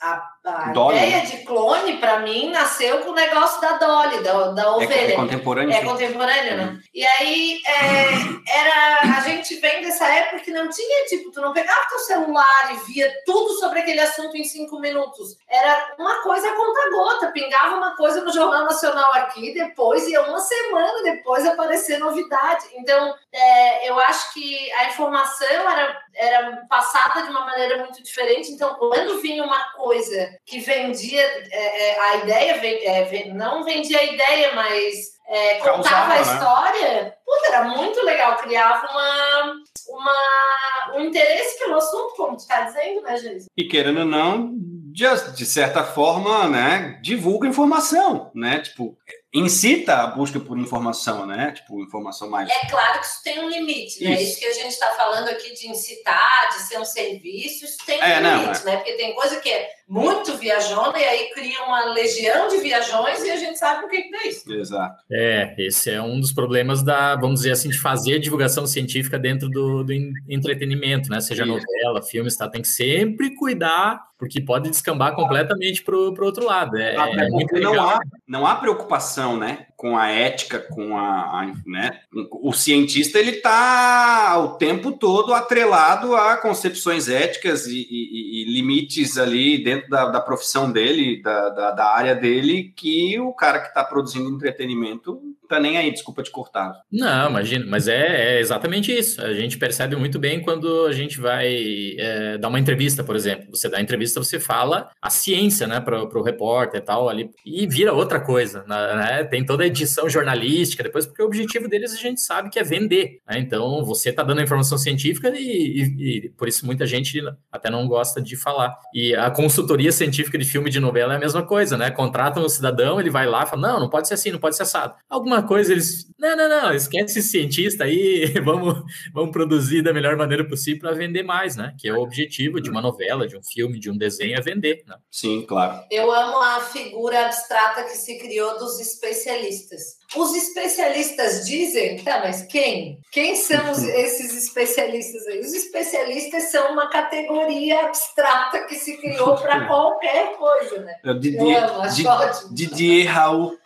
a, a ideia de clone, para mim, nasceu com o negócio da Dolly, da, da é ovelha. É, contemporâneo. É contemporâneo, né? E aí, é, era, a gente vem dessa época que não tinha, tipo, tu não pegava teu celular e via tudo sobre aquele assunto em cinco minutos. Era uma coisa conta-gota, pingava uma coisa no Jornal Nacional aqui, depois ia uma semana depois aparecer novidade. Então, é, eu acho que a informação era, era passada de uma maneira muito diferente. Então, quando vinha uma coisa que vendia é, é a ideia, é, não vendia a ideia, mas é, contava Causava, a né? história, né? puta, era muito legal, criava uma, uma, um interesse pelo assunto, como tu está dizendo, né, gente? E querendo ou não, de, de certa forma, né, divulga informação, né? Tipo, incita a busca por informação, né? Tipo, informação mais. É claro que isso tem um limite, né? Isso, isso que a gente está falando aqui de incitar, de ser um serviço, isso tem é, um não, limite, é. né? Porque tem coisa que é muito viajona e aí cria uma legião de viajões e a gente sabe o que, que é isso. Exato. É, esse é um dos problemas da, vamos dizer assim, de fazer divulgação científica dentro do, do entretenimento, né? Seja novela, filmes, tá? Tem que sempre cuidar, porque pode descambar completamente para o outro lado. É, é muito legal. Não há, não há preocupação, né? com a ética, com a, a né? O cientista ele está o tempo todo atrelado a concepções éticas e, e, e limites ali dentro da, da profissão dele, da, da, da, área dele, que o cara que está produzindo entretenimento tá nem aí, desculpa te cortar. Não, imagina, mas é, é, exatamente isso. A gente percebe muito bem quando a gente vai é, dar uma entrevista, por exemplo. Você dá entrevista, você fala a ciência, né, para o repórter e tal, ali, e vira outra coisa, né? Tem toda a edição jornalística depois, porque o objetivo deles a gente sabe que é vender. Né? Então, você tá dando a informação científica e, e, e, por isso muita gente até não gosta de falar. E a consultoria científica de filme de novela é a mesma coisa, né? Contratam um cidadão, ele vai lá e fala, não, não pode ser assim, não pode ser assado. Alguma alguma coisa eles. Não, não, não, esquece esse cientista aí, vamos, vamos produzir da melhor maneira possível para vender mais, né? Que é o objetivo de uma novela, de um filme, de um desenho, é vender. Né? Sim, claro. Eu amo a figura abstrata que se criou dos especialistas. Os especialistas dizem, tá, mas quem? Quem são os, esses especialistas aí? Os especialistas são uma categoria abstrata que se criou para qualquer coisa, né? Eu, Didier, Eu amo, acho Didier, ótimo. Didier Raul.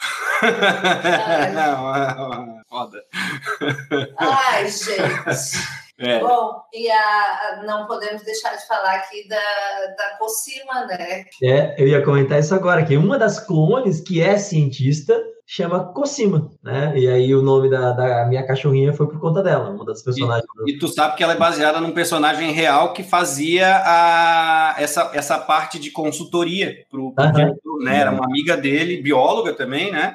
Não, foda. Ai, gente. É. Bom, e a, a, não podemos deixar de falar aqui da, da Cosima, né? É, eu ia comentar isso agora, que uma das clones que é cientista chama Cosima, né? E aí o nome da, da, minha cachorrinha foi por conta dela, uma das personagens. E, do... e, tu sabe que ela é baseada num personagem real que fazia a, essa, essa parte de consultoria pro, pro diretor, né? Era uma amiga dele, bióloga também, né?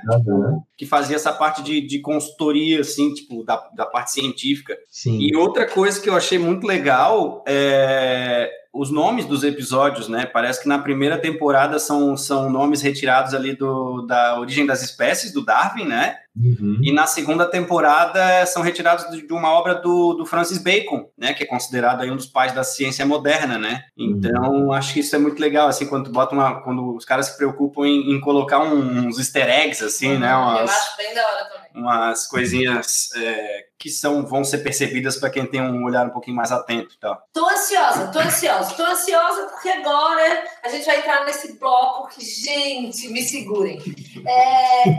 Que fazia essa parte de, de consultoria, assim, tipo, da, da parte científica. Sim. E outra coisa que eu achei muito legal é os nomes dos episódios, né? Parece que na primeira temporada são, são nomes retirados ali do, da origem das espécies, do Darwin, né? Uhum. E na segunda temporada são retirados de uma obra do, do Francis Bacon, né? Que é considerado aí um dos pais da ciência moderna, né? Então, uhum. acho que isso é muito legal, assim, quando bota uma, quando os caras se preocupam em, em colocar uns easter eggs, assim, uhum. né? Umas, Eu acho bem da hora também. Umas coisinhas é, que são vão ser percebidas para quem tem um olhar um pouquinho mais atento, tá? Tô ansiosa, tô ansiosa, tô ansiosa porque agora a gente vai entrar nesse bloco que, gente, me segurem. É,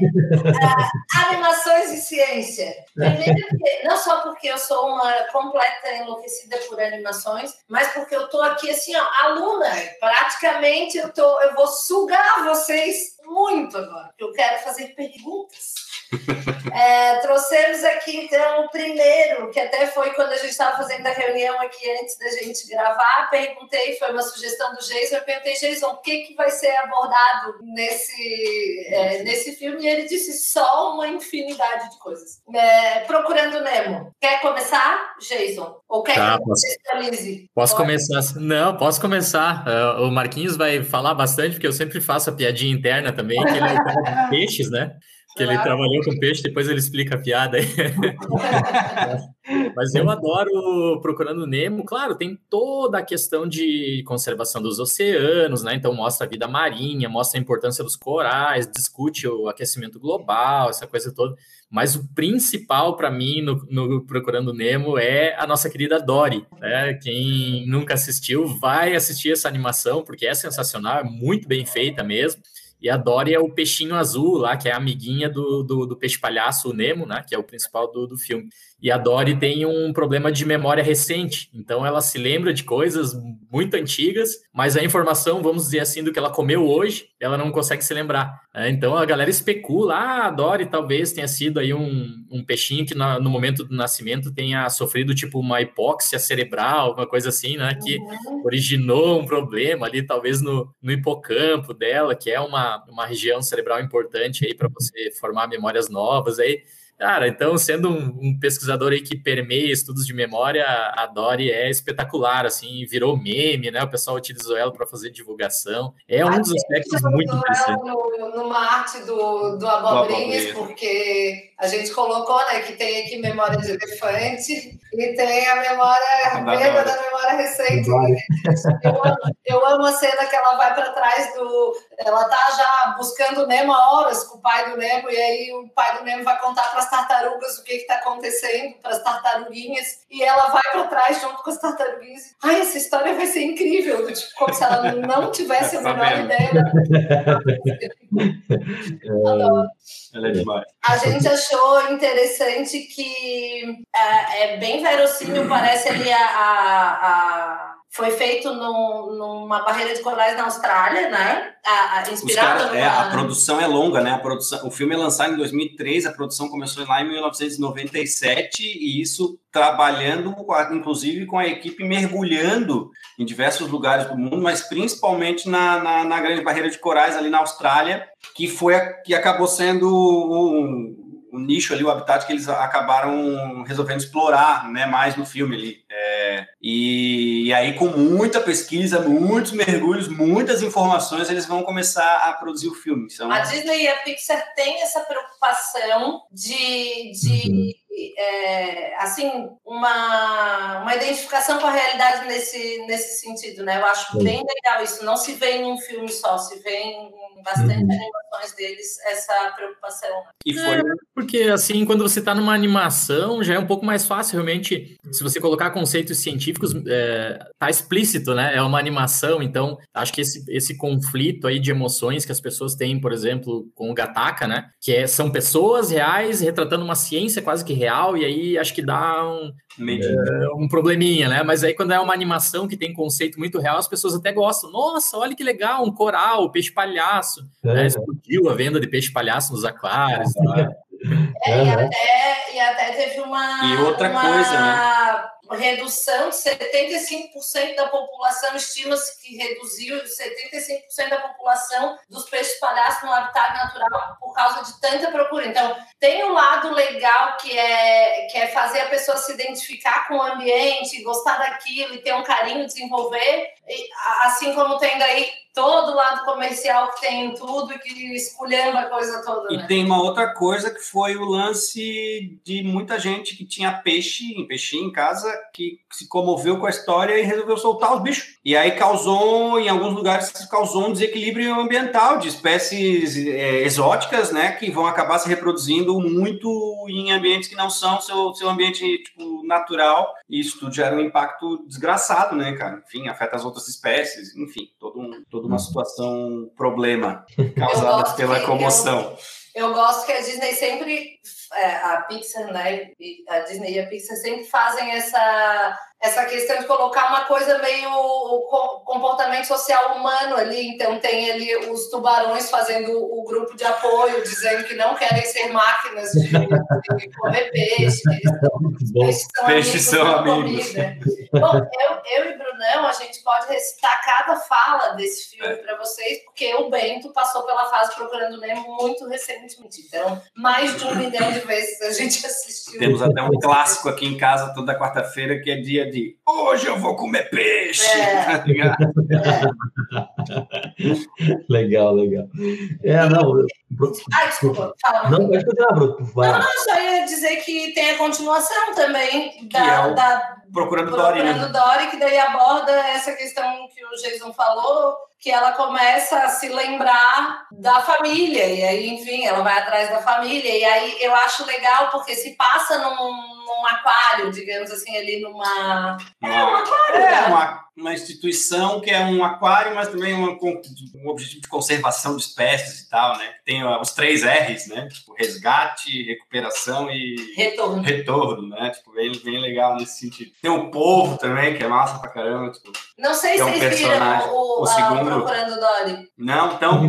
a, animações e ciência. Primeiro, não só porque eu sou uma completa enlouquecida por animações, mas porque eu tô aqui assim, ó, aluna. Praticamente eu tô, eu vou sugar vocês muito agora. Eu quero fazer perguntas. É, trouxemos aqui, então, o primeiro, que até foi quando a gente estava fazendo a reunião aqui antes da gente gravar. Perguntei, foi uma sugestão do Jason. Eu perguntei, Jason, o que, que vai ser abordado nesse, é, nesse filme? E ele disse só uma infinidade de coisas. É, Procurando Nemo. Quer começar, Jason? Ou quer tá, que posso, posso começar? Não, posso começar. Uh, o Marquinhos vai falar bastante, porque eu sempre faço a piadinha interna também, que ele é peixes, né? Que ele trabalhou com peixe, depois ele explica a piada aí. Mas eu adoro Procurando Nemo. Claro, tem toda a questão de conservação dos oceanos, né? Então mostra a vida marinha, mostra a importância dos corais, discute o aquecimento global, essa coisa toda. Mas o principal para mim no, no, Procurando Nemo é a nossa querida Dory. Né? Quem nunca assistiu, vai assistir essa animação, porque é sensacional, é muito bem feita mesmo. E a Dory é o peixinho azul lá, que é a amiguinha do, do, do peixe palhaço, o Nemo, né? Que é o principal do, do filme. E a Dory tem um problema de memória recente, então ela se lembra de coisas muito antigas, mas a informação, vamos dizer assim, do que ela comeu hoje, ela não consegue se lembrar. É, então a galera especula, ah, a Dory talvez tenha sido aí um, um peixinho que na, no momento do nascimento tenha sofrido tipo uma hipóxia cerebral, alguma coisa assim, né? Que uhum. originou um problema ali, talvez no, no hipocampo dela, que é uma, uma região cerebral importante aí para você formar memórias novas aí. Cara, então, sendo um, um, pesquisador aí que permeia estudos de memória, a Dori é espetacular, assim, virou meme, né? O pessoal utilizou ela para fazer divulgação. É um dos aspectos muito interessantes. No, numa arte do, do Abobrinhas, porque a gente colocou, né, que tem aqui memória de elefante e tem a memória viva da memória recente. Eu amo, eu amo a cena que ela vai para trás do. Ela tá já buscando o Nemo há horas com o pai do Nemo, e aí o pai do Nemo vai contar para as tartarugas o que está acontecendo, para as tartaruguinhas, e ela vai para trás junto com as tartaruguinhas. Ai, essa história vai ser incrível, tipo, como se ela não tivesse a menor ideia. Adoro. Ela é demais. A gente achou interessante que é, é bem verossímil, parece ali a, a, a foi feito no, numa barreira de corais na Austrália, né? A, a inspirado cara, é, a produção é longa, né? A produção, o filme é lançado em 2003, a produção começou lá em 1997 e isso trabalhando, inclusive, com a equipe mergulhando em diversos lugares do mundo, mas principalmente na, na, na grande barreira de corais ali na Austrália, que foi a, que acabou sendo um, o nicho ali, o habitat que eles acabaram resolvendo explorar, né, mais no filme ali. É, e, e, aí, com muita pesquisa, muitos mergulhos, muitas informações, eles vão começar a produzir o filme. Então... A Disney e a Pixar têm essa preocupação de, de uhum é, assim, uma, uma identificação com a realidade nesse, nesse sentido, né? Eu acho Sim. bem legal isso. Não se vê em um filme só, se vê em bastante uhum. animações deles essa preocupação. E foi... É, porque, assim, quando você está numa animação, já é um pouco mais fácil, realmente, se você colocar conceitos científicos, é, tá explícito, né? É uma animação, então, acho que esse, esse conflito aí de emoções que as pessoas têm, por exemplo, com o Gataca, né? Que é, são pessoas reais retratando uma ciência quase que real, natural, e aí acho que dá um, é, um probleminha, né? Mas aí quando é uma animação que tem conceito muito real, as pessoas até gostam. Nossa, olha que legal, um coral, peixe palhaço. É. Né? Explodiu a venda de peixe palhaço nos aquários. Né? É, e, até, e até teve uma. E outra uma... coisa, né? Redução de 75% da população, estima-se que reduziu 75% da população dos peixes palhaços no habitat natural por causa de tanta procura. Então, tem um lado legal que é, que é fazer a pessoa se identificar com o ambiente, gostar daquilo e ter um carinho, desenvolver, assim como tem daí todo lado comercial que tem tudo e que esculhamba a coisa toda. Né? E tem uma outra coisa que foi o lance de muita gente que tinha peixe, peixinho em casa, que se comoveu com a história e resolveu soltar os bichos. E aí causou, em alguns lugares, causou um desequilíbrio ambiental de espécies é, exóticas, né, que vão acabar se reproduzindo muito em ambientes que não são seu, seu ambiente tipo, natural. E isso tudo gera um impacto desgraçado, né, cara? Enfim, afeta as outras espécies, enfim, todo um, toda uma situação problema causada pela comoção. Eu, eu gosto que a Disney sempre a Pixar, né? A Disney e a Pixar sempre fazem essa essa questão de colocar uma coisa meio comportamento social humano ali. Então, tem ali os tubarões fazendo o grupo de apoio, dizendo que não querem ser máquinas de, de comer peixe. Peixes são peixes são amigos. Bom, eu, eu e Brunão, a gente pode recitar cada fala desse filme para vocês, porque o Bento passou pela fase Procurando Nemo muito recentemente. Então, mais de um milhão de vezes a gente assistiu. Temos até um clássico aqui em casa toda quarta-feira, que é dia de hoje eu vou comer peixe. É. legal, legal. É, não. Ah, desculpa, fala. Não, pode continuar, Bruno. Não, não, só ia dizer que tem a continuação também da, é o... da Procurando, Dory, né? Dory, que daí aborda essa questão que o Jason falou, que ela começa a se lembrar da família, e aí, enfim, ela vai atrás da família, e aí eu acho legal porque se passa num, num aquário, digamos assim, ali numa. É, um aquário. É, né? uma, uma instituição que é um aquário, mas também uma, um objetivo de conservação de espécies e tal, né? Tem os três R's, né? Tipo, resgate, recuperação e. Retorno. Retorno, né? Tipo, bem, bem legal nesse sentido. Tem o povo também, que é massa pra caramba. Tipo, Não sei se é um vocês viram o, o, segundo Procurando Dory. Não, então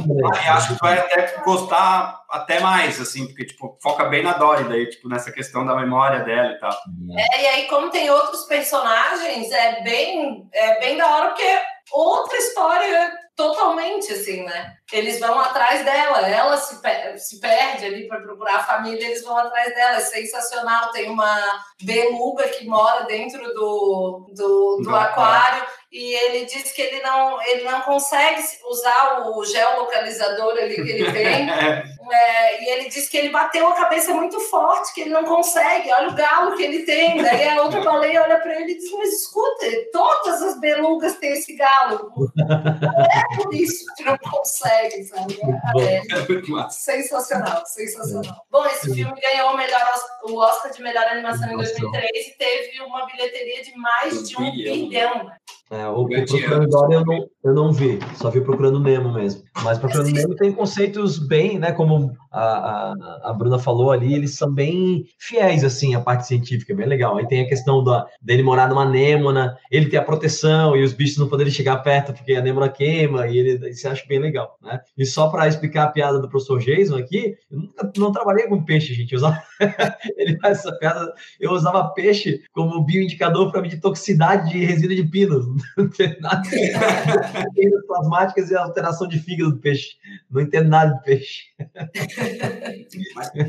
acho que vai até gostar até mais, assim, porque tipo, foca bem na Dory daí, tipo, nessa questão da memória dela e tal. É, e aí, como tem outros personagens, é bem, é bem da hora, porque outra história totalmente, assim, né? Eles vão atrás dela, ela se, per se perde ali para procurar a família, eles vão atrás dela, é sensacional. Tem uma beluga que mora dentro do, do, do aquário e ele diz que ele não, ele não consegue usar o geolocalizador ali que ele tem. É, e ele diz que ele bateu a cabeça muito forte, que ele não consegue. Olha o galo que ele tem. Daí a outra baleia olha para ele e diz: Mas escuta, todas as belugas têm esse galo. É por isso que não consegue, sabe? É, sensacional, sensacional. Bom, esse filme ganhou o, melhor, o Oscar de melhor animação em 2003 e teve uma bilheteria de mais de um bilhão. É, o, o Procurando Dory eu não, eu não vi, só vi Procurando Nemo mesmo. Mas Procurando Nemo tem conceitos bem, né, como a, a, a, Bruna falou ali, eles são bem fiéis, assim, à parte científica, bem legal. Aí tem a questão da, dele morar numa anêmona, ele ter a proteção e os bichos não poderem chegar perto porque a anêmona queima, e ele se acha bem legal, né? E só para explicar a piada do professor Jason aqui, eu nunca, não trabalhei com peixe, gente. Eu usava, ele faz essa piada, eu usava peixe como bioindicador para medir toxicidade de resíduo de pinos não tem nada plasmáticas e alteração de fígado do peixe. Não entendo nada de peixe.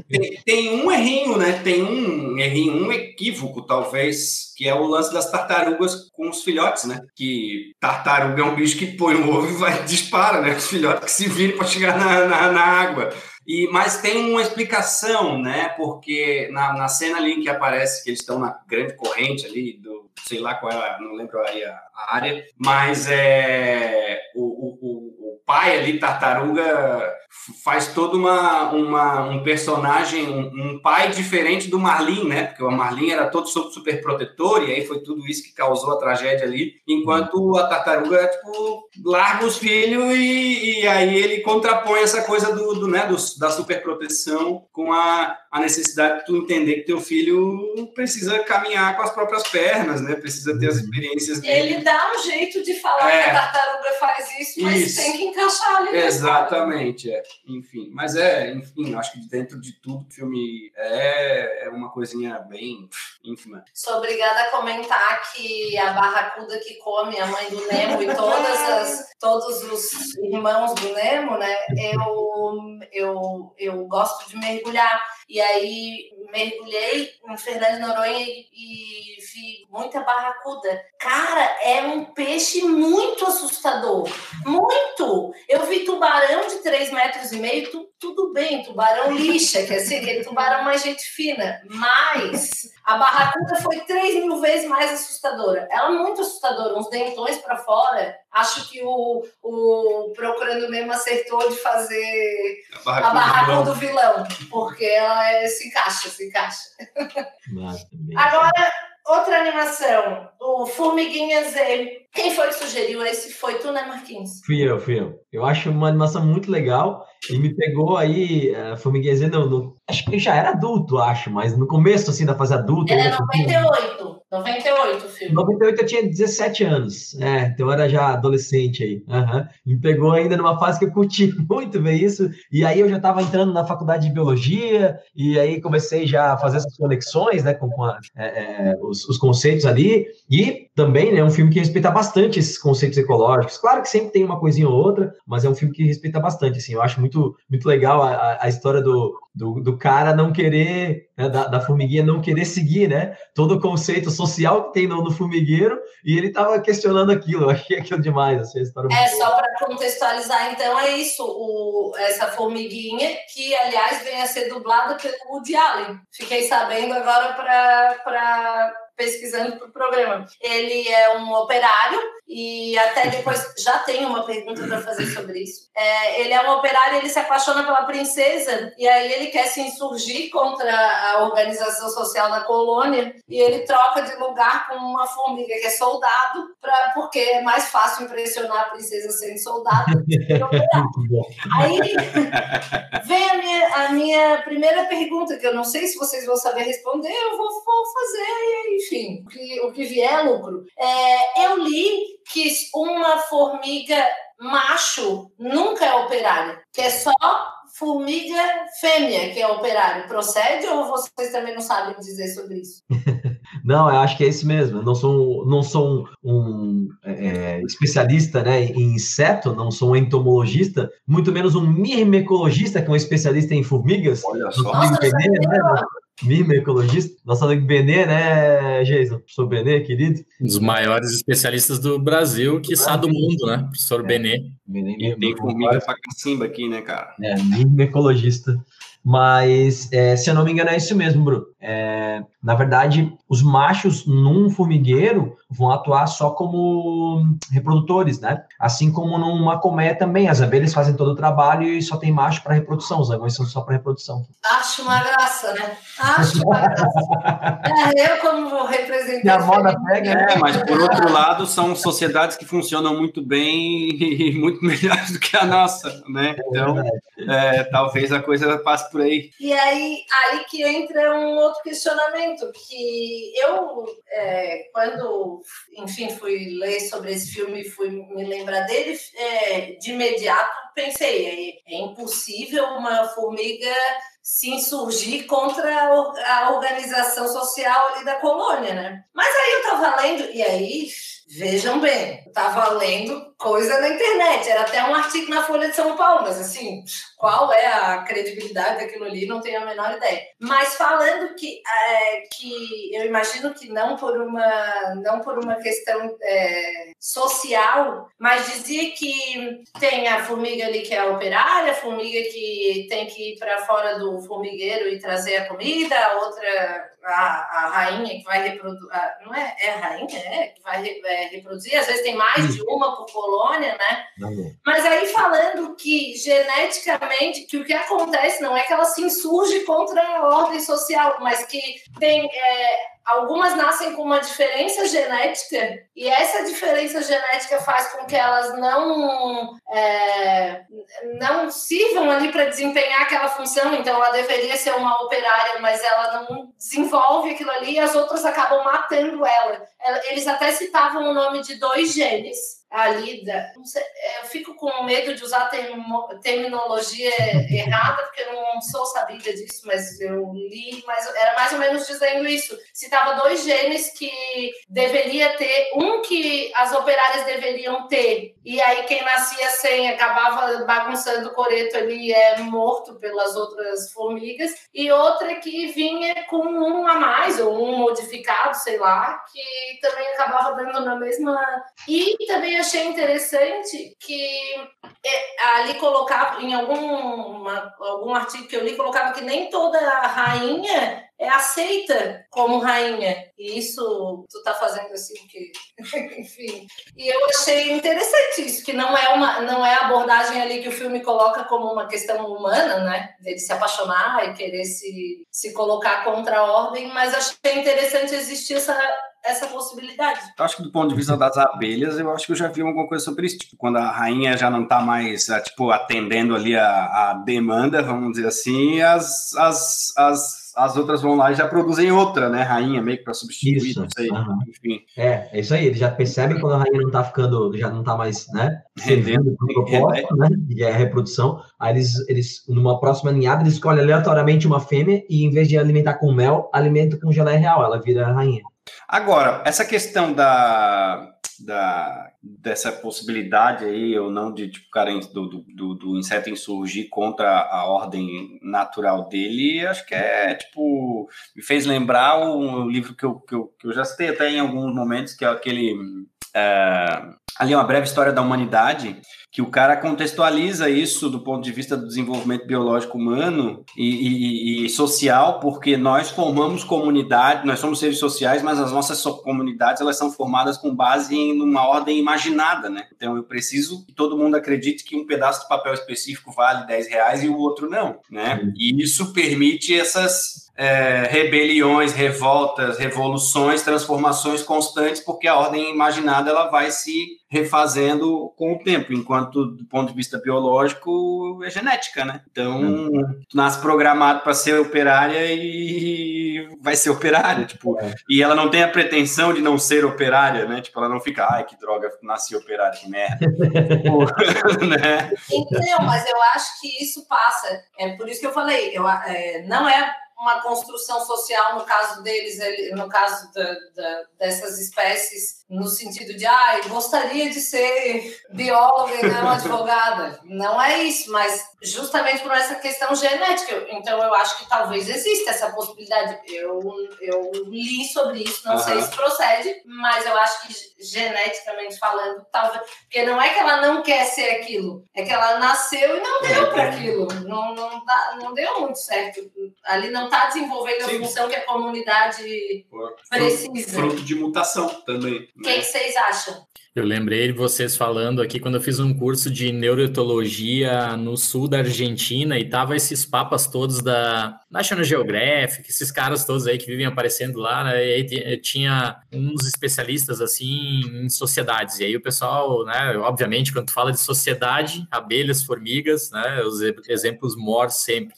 Tem, tem, um errinho, né? Tem um errinho, um equívoco, talvez, que é o lance das tartarugas com os filhotes, né? Que tartaruga é um bicho que põe o ovo e vai dispara, né? Os filhotes que se viram para chegar na, na, na água. E, mas tem uma explicação, né? Porque na, na cena ali que aparece que eles estão na grande corrente ali do sei lá qual é, não lembro aí a, a área, mas é o, o, o pai ali, tartaruga, faz todo uma, uma, um personagem, um, um, pai diferente do Marlin, né? Porque o Marlin era todo super protetor, e aí foi tudo isso que causou a tragédia ali, enquanto a tartaruga, tipo, larga os filhos e, e aí ele contrapõe essa coisa do, do né, do, da superproteção com a, a necessidade de tu entender que teu filho precisa caminhar com as próprias pernas, né? Precisa ter as uhum. experiências dele. Ele dá um jeito de falar é, que a tartaruga faz isso, mas isso. tem que encaixar ali. Exatamente, é. Enfim, mas é, enfim, acho que dentro de tudo o filme é, é uma coisinha bem ínfima. Sou obrigada a comentar que a barracuda que come a mãe do Nemo e todas as, todos os irmãos do Nemo, né? Eu, eu, eu gosto de mergulhar. E aí mergulhei em Fernando de Noronha e, e, vi muita barracuda. Cara, é um peixe muito assustador. Muito! Eu vi tubarão de 3 metros e meio, tu, tudo bem, tubarão lixa, que é assim, aquele tubarão mais gente fina. Mas a barracuda foi 3 mil vezes mais assustadora. Ela é muito assustadora, uns dentões para fora. Acho que o, o Procurando Nemo acertou de fazer a barracuda, do, vilão. do vilão, porque ela é, se encaixa, se encaixa. Agora, outra animação, o Formiguinha Z. Quem foi que sugeriu esse? Foi tu, né, Marquinhos? Fui eu, fui eu. Eu acho uma animação muito legal e me pegou aí, uh, Formiguinha Z, não, no, acho que já era adulto, acho, mas no começo, assim, da fase adulta... Era 98. 98 o filme. 98 eu tinha 17 anos. É, então eu era já adolescente aí. Uhum. Me pegou ainda numa fase que eu curti muito ver isso. E aí eu já estava entrando na faculdade de biologia, e aí comecei já a fazer essas conexões né, com, com a, é, é, os, os, conceitos ali. E também né, é um filme que respeita bastante esses conceitos ecológicos. Claro que sempre tem uma coisinha ou outra, mas é um filme que respeita bastante. Assim, eu acho muito, muito legal a, a história do, do, do cara não querer, né, da, da, formiguinha não querer seguir, né? Todo o conceito social que tem no, no formigueiro, e ele estava questionando aquilo, eu achei aquilo demais, assim, história É, só para contextualizar, então, é isso, o, essa formiguinha, que, aliás, vem a ser dublada pelo Woody Allen. Fiquei sabendo agora para pesquisando para o programa. Ele é um operário e até depois já tem uma pergunta para fazer sobre isso. É, ele é um operário, ele se apaixona pela princesa e aí ele quer se insurgir contra a organização social da colônia e ele troca de lugar com uma formiga que é soldado, pra, porque é mais fácil impressionar a princesa sendo soldado do que operário. Aí vem a minha, a minha primeira pergunta, que eu não sei se vocês vão saber responder, eu vou, vou fazer, enfim, o que, o que vier é lucro. É, eu li que uma formiga macho nunca é operário, que é só formiga fêmea que é operário. Procede ou vocês também não sabem dizer sobre isso? Não, eu acho que é esse mesmo. Eu não sou, não sou um, um é, especialista né, em inseto, não sou um entomologista, muito menos um mirmecologista, que é um especialista em formigas. Olha só. Nossa, né? Mimo ecologista, nosso amigo Benê, né, Jason? Professor Benê, querido. Um dos maiores especialistas do Brasil, que sabe do mundo, né? Professor é, Benê. Benê e tem formiga pra cacimba aqui, né, cara? É, mimo ecologista. Mas, é, se eu não me engano, é isso mesmo, Bruno. É, na verdade, os machos num formigueiro vão atuar só como reprodutores, né? Assim como numa colmeia também, as abelhas fazem todo o trabalho e só tem macho para reprodução, os zagões são só para reprodução. Acho uma graça, né? Acho uma graça. é, eu, como representante. a moda pega, né? É, mas por outro lado, são sociedades que funcionam muito bem e muito melhores do que a nossa, né? É então, é, talvez a coisa passe por aí. E aí, aí que entra um outro questionamento, que eu, é, quando, enfim, fui ler sobre esse filme e fui me lembrar dele, é, de imediato pensei, é, é impossível uma formiga se insurgir contra a organização social ali da colônia, né? Mas aí eu tava lendo, e aí Vejam bem, estava lendo coisa na internet, era até um artigo na Folha de São Paulo, mas assim, qual é a credibilidade daquilo ali, não tenho a menor ideia. Mas falando que, é, que eu imagino que não por uma, não por uma questão é, social, mas dizia que tem a formiga ali que é operária, a formiga que tem que ir para fora do formigueiro e trazer a comida, a outra a, a rainha que vai reproduzir. Não é, é a rainha, é, que vai é, reproduzir, às vezes tem mais de uma por colônia, né? Mas aí falando que geneticamente, que o que acontece não é que ela se insurge contra a ordem social, mas que tem. É, Algumas nascem com uma diferença genética e essa diferença genética faz com que elas não é, não sirvam ali para desempenhar aquela função. Então, ela deveria ser uma operária, mas ela não desenvolve aquilo ali e as outras acabam matando ela. Eles até citavam o nome de dois genes ali, da, sei, é, eu fico com medo de usar termo, terminologia errada, porque eu não sou sabida disso, mas eu li, mas era mais ou menos dizendo isso. Citava dois genes que deveria ter, um que as operárias deveriam ter, e aí quem nascia sem acabava bagunçando o coreto ali é morto pelas outras formigas, e outra que vinha com um a mais, ou um modificado, sei lá, que também acabava dando na mesma. E também achei interessante que é, ali colocava, em algum, algum artigo que eu li, colocava que nem toda rainha é aceita como rainha. E isso tu tá fazendo assim que, enfim. E eu achei interessante isso, que não é uma não é a abordagem ali que o filme coloca como uma questão humana, né? Dele se apaixonar e querer se, se colocar contra a ordem, mas achei interessante existir essa essa possibilidade. Eu acho que do ponto de vista das abelhas, eu acho que eu já vi alguma coisa sobre isso. Tipo, quando a rainha já não está mais, é, tipo, atendendo ali a, a demanda, vamos dizer assim, as, as, as as outras vão lá e já produzem outra, né? Rainha, meio que para substituir, isso. não sei. Uhum. Enfim. É, é isso aí. Eles já percebem quando a rainha não tá ficando, já não tá mais, né? Para o propósito, né? E é a reprodução. Aí eles, eles, numa próxima ninhada, eles escolhem aleatoriamente uma fêmea e, em vez de alimentar com mel, alimenta com geleia real. Ela vira a rainha. Agora, essa questão da, da, dessa possibilidade aí, ou não, de tipo, cara, do, do, do, inseto insurgir contra a ordem natural dele, acho que é, tipo, me fez lembrar um livro que eu, que eu, que eu já citei até em alguns momentos, que é aquele. É, ali, uma breve história da humanidade, que o cara contextualiza isso do ponto de vista do desenvolvimento biológico humano e, e, e, social, porque nós formamos comunidade, nós somos seres sociais, mas as nossas comunidades elas são formadas com base em uma ordem imaginada, né? Então eu preciso que todo mundo acredite que um pedaço de papel específico vale 10 reais e o outro não, né? E isso permite essas é, rebeliões, revoltas, revoluções, transformações constantes, porque a ordem imaginada ela vai se refazendo com o tempo, enquanto do ponto de vista biológico é genética, né? Então, hum. tu nasce programado para ser operária e vai ser operária, tipo, é. e ela não tem a pretensão de não ser operária, né? Tipo, ela não fica, ai, que droga, nasci operária, que merda. né? Então, mas eu acho que isso passa. É por isso que eu falei, eu, é, não é uma construção social no caso deles, no caso da, da, dessas espécies, no sentido de, ah, gostaria de ser bióloga e não advogada. Não é isso, mas justamente por essa questão genética. Então, eu acho que talvez exista essa possibilidade. Eu, eu li sobre isso, não uhum. sei se procede, mas eu acho que geneticamente falando, talvez. Porque não é que ela não quer ser aquilo, é que ela nasceu e não deu para aquilo. Não, não, dá, não deu muito certo. Ali não está desenvolvendo Sim. a função que a comunidade precisa. Fruto de mutação também. O né? que, vocês acham? Eu lembrei de vocês falando aqui quando eu fiz um curso de neuroetologia no sul da Argentina e tava esses papas todos da National Geographic, esses caras todos aí que vivem aparecendo lá, né? E aí tinha uns especialistas assim em sociedades. E aí o pessoal, né, obviamente, quando tu fala de sociedade, abelhas, formigas, né, os exemplos mor sempre.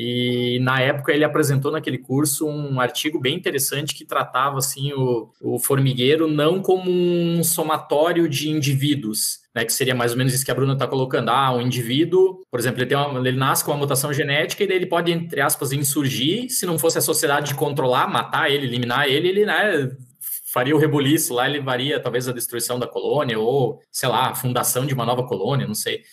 E na época ele apresentou naquele curso um artigo bem interessante que tratava assim o, o formigueiro não como um somatório de indivíduos, né, que seria mais ou menos isso que a Bruna está colocando. Ah, um indivíduo, por exemplo, ele, uma, ele nasce com uma mutação genética e daí ele pode, entre aspas, insurgir. Se não fosse a sociedade controlar, matar ele, eliminar ele, ele né, faria o rebuliço lá, ele varia talvez a destruição da colônia ou, sei lá, a fundação de uma nova colônia, não sei.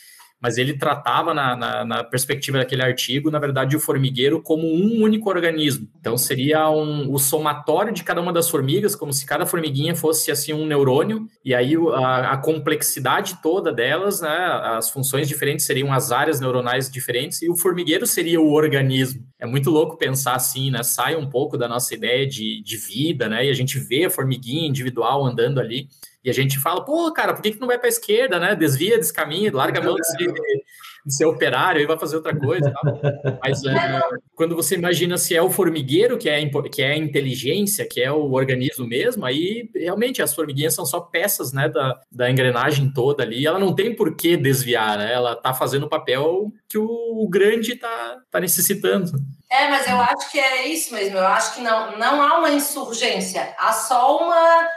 Mas ele tratava na, na, na, perspectiva daquele artigo, na verdade, o formigueiro como um único organismo. Então, seria um, o somatório de cada uma das formigas, como se cada formiguinha fosse assim um neurônio, e aí a, a complexidade toda delas, né, as funções diferentes seriam as áreas neuronais diferentes, e o formigueiro seria o organismo. É muito louco pensar assim, né? Sai um pouco da nossa ideia de, de vida, né? E a gente vê a formiguinha individual andando ali. E a gente fala, pô, cara, por que, que não vai para a esquerda, né? Desvia desse caminho, larga a mão de ser, de ser operário e vai fazer outra coisa. Mas é, quando você imagina se é o formigueiro que é, que é a inteligência, que é o organismo mesmo, aí realmente as formiguinhas são só peças né, da, da engrenagem toda ali. Ela não tem por que desviar, né? Ela está fazendo o papel que o, o grande está tá necessitando. É, mas eu acho que é isso mesmo. Eu acho que não, não há uma insurgência, há só uma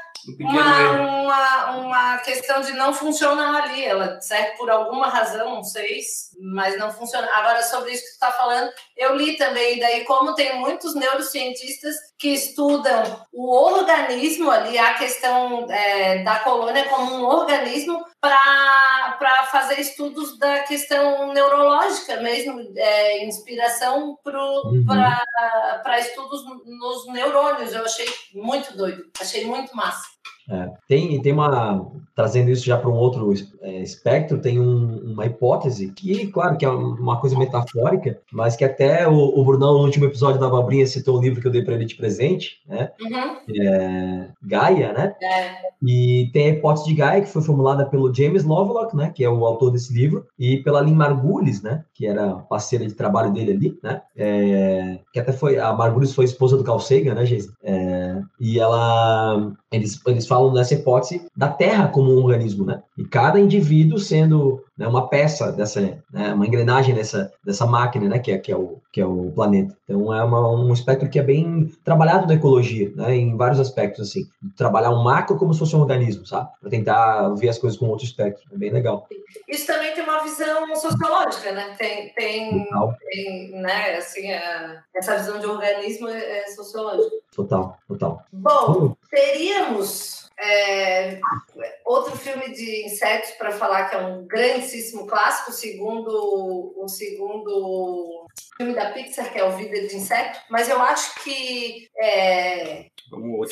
uma, uma, uma questão de não funcionar ali. Ela serve por alguma razão, não sei, mas não funciona. Agora, sobre isso que você está falando, eu li também, daí, como tem muitos neurocientistas que estudam o organismo ali, a questão é, da colônia como um organismo, para fazer estudos da questão neurológica mesmo, é, inspiração para uhum. estudos nos neurônios. Eu achei muito doido, achei muito massa. É, tem, tem uma, trazendo isso já para um outro é, espectro, tem um, uma hipótese que, claro, que é uma coisa metafórica, mas que até o, o Brunão, no último episódio da Abobrinha, citou o livro que eu dei para ele de presente, né? Uhum. É, Gaia, né? É. E tem a hipótese de Gaia, que foi formulada pelo James Lovelock, né? Que é o autor desse livro, e pela Lynn Margulis, né? Que era parceira de trabalho dele ali, né? É, que até foi, a Margulis foi esposa do Carl Sagan, né, Geisa? É, e ela, eles, eles falam nessa hipótese da Terra como um organismo, né? E cada indivíduo sendo né, uma peça dessa, né, uma engrenagem dessa, dessa máquina, né, que é, que é, o, que é o planeta. Então é uma, um espectro que é bem trabalhado na ecologia, né, em vários aspectos, assim. Trabalhar um macro como se fosse um organismo, sabe? Para tentar ver as coisas com outro espectro. É bem legal. Isso também tem uma visão sociológica, né? Tem, tem, tem né, assim, a, essa visão de organismo é, é sociológica. Total, total. Bom, teríamos é, outro filme de insetos para falar que é um grandíssimo clássico, segundo o segundo filme da Pixar, que é o Vida de Inseto, mas eu acho que é,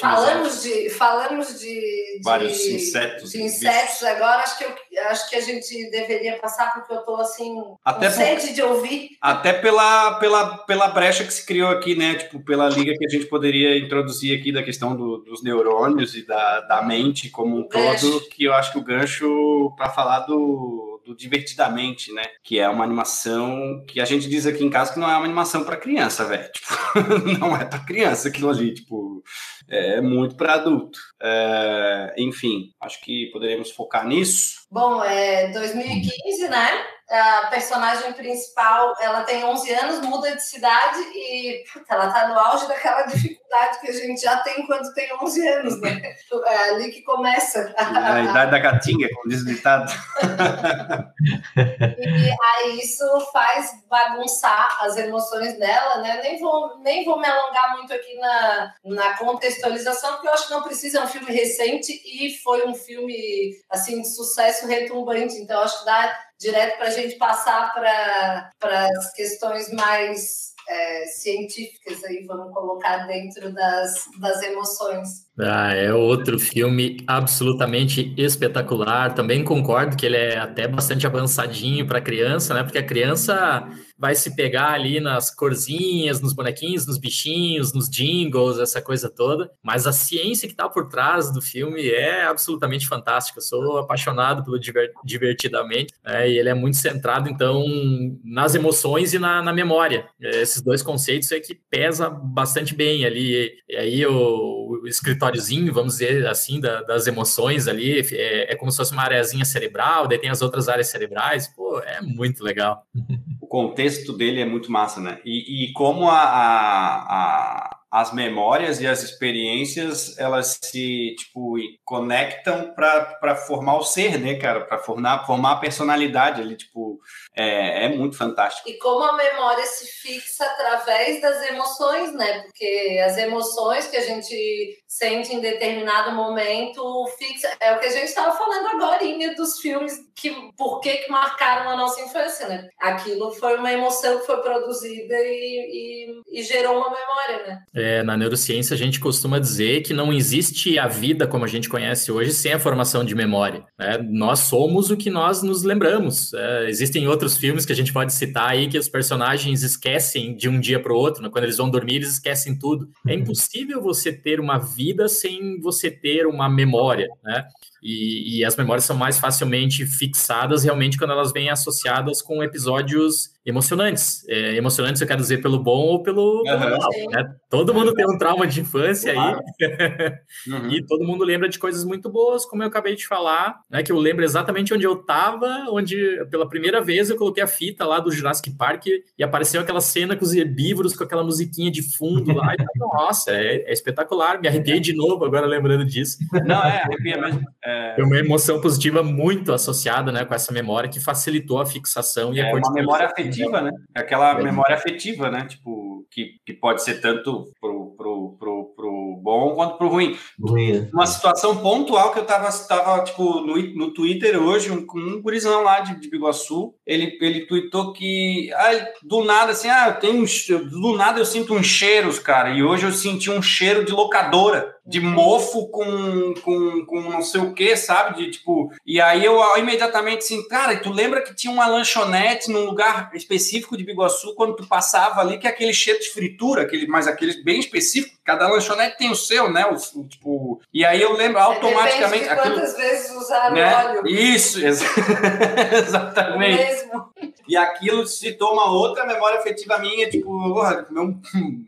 falamos de falamos de, vários de, insetos, de insetos agora acho que eu, acho que a gente deveria passar porque eu estou assim até por, de ouvir. Até pela, pela pela brecha que se criou aqui né? Tipo pela liga que a gente poderia introduzir aqui da questão do, dos neurônios e da, da mente como um todo que eu acho que o gancho para falar do do Divertidamente, né? Que é uma animação que a gente diz aqui em casa que não é uma animação para criança, velho. Tipo, não é para criança aquilo ali, tipo, é muito para adulto. É, enfim, acho que poderíamos focar nisso. Bom, é 2015, né? A personagem principal, ela tem 11 anos, muda de cidade e puta, ela tá no auge daquela dificuldade que a gente já tem quando tem 11 anos, né? É ali que começa. A idade da gatinha, como diz o ditado. e aí isso faz bagunçar as emoções dela, né? Nem vou, nem vou me alongar muito aqui na, na contextualização, porque eu acho que não precisa, é um filme recente e foi um filme, assim, de sucesso retumbante, então acho que dá direto para a gente passar para as questões mais é, científicas aí, vamos colocar dentro das, das emoções. Ah, é outro filme absolutamente espetacular. Também concordo que ele é até bastante avançadinho para criança, né? Porque a criança vai se pegar ali nas corzinhas, nos bonequinhos, nos bichinhos, nos jingles, essa coisa toda. Mas a ciência que está por trás do filme é absolutamente fantástica. Eu sou apaixonado pelo Divertidamente, né? e ele é muito centrado, então, nas emoções e na, na memória. Esses dois conceitos é que pesa bastante bem ali. E aí o, o escritóriozinho, vamos dizer assim, da, das emoções ali, é, é como se fosse uma areazinha cerebral, daí tem as outras áreas cerebrais. Pô, é muito legal. O contexto dele é muito massa, né? E, e como a, a, a, as memórias e as experiências elas se tipo conectam para formar o ser, né, cara? Para formar, formar a personalidade ali, tipo é, é muito fantástico. E como a memória se fixa através das emoções, né? Porque as emoções que a gente sente em determinado momento fixa. É o que a gente estava falando agora dos filmes que por que, que marcaram a nossa infância, né? Aquilo foi uma emoção que foi produzida e, e, e gerou uma memória, né? É, na neurociência a gente costuma dizer que não existe a vida como a gente conhece hoje sem a formação de memória. Né? Nós somos o que nós nos lembramos. É, existem outros filmes que a gente pode citar aí que os personagens esquecem de um dia para o outro, né? quando eles vão dormir eles esquecem tudo. É uhum. impossível você ter uma vida sem você ter uma memória, né? E, e, as memórias são mais facilmente fixadas realmente quando elas vêm associadas com episódios emocionantes. É, emocionantes eu quero dizer pelo bom ou pelo, uhum. pelo mal. Né? Todo mundo tem um trauma de infância claro. aí. uhum. E todo mundo lembra de coisas muito boas, como eu acabei de falar, né? Que eu lembro exatamente onde eu estava, onde pela primeira vez eu coloquei a fita lá do Jurassic Park e apareceu aquela cena com os herbívoros com aquela musiquinha de fundo lá. E, nossa, é, é, espetacular. Me arrepiei de novo agora lembrando disso. Não, é, arrepia mesmo. É... uma emoção positiva muito associada né, com essa memória que facilitou a fixação e é a uma memória afetiva, né? É aquela memória afetiva, né? Tipo, que, que pode ser tanto pro, pro, pro, pro bom quanto pro ruim. ruim. Uma situação pontual que eu tava, tava tipo, no, no Twitter hoje, um, um gurizão lá de, de Biguaçu, ele, ele tweetou que ah, do nada, assim, ah, eu tenho um, do nada eu sinto uns cheiros, cara, e hoje eu senti um cheiro de locadora de mofo com, com, com não sei o que, sabe? De tipo. E aí eu imediatamente assim, cara, tu lembra que tinha uma lanchonete num lugar específico de Biguaçu quando tu passava ali, que é aquele cheiro de fritura, aquele, mas aquele bem específico. Cada lanchonete tem o seu, né? O, o tipo. E aí eu lembro automaticamente. De quantas aquilo, vezes usaram né? óleo? Isso, ex exatamente. mesmo. E aquilo se toma outra memória afetiva minha, tipo,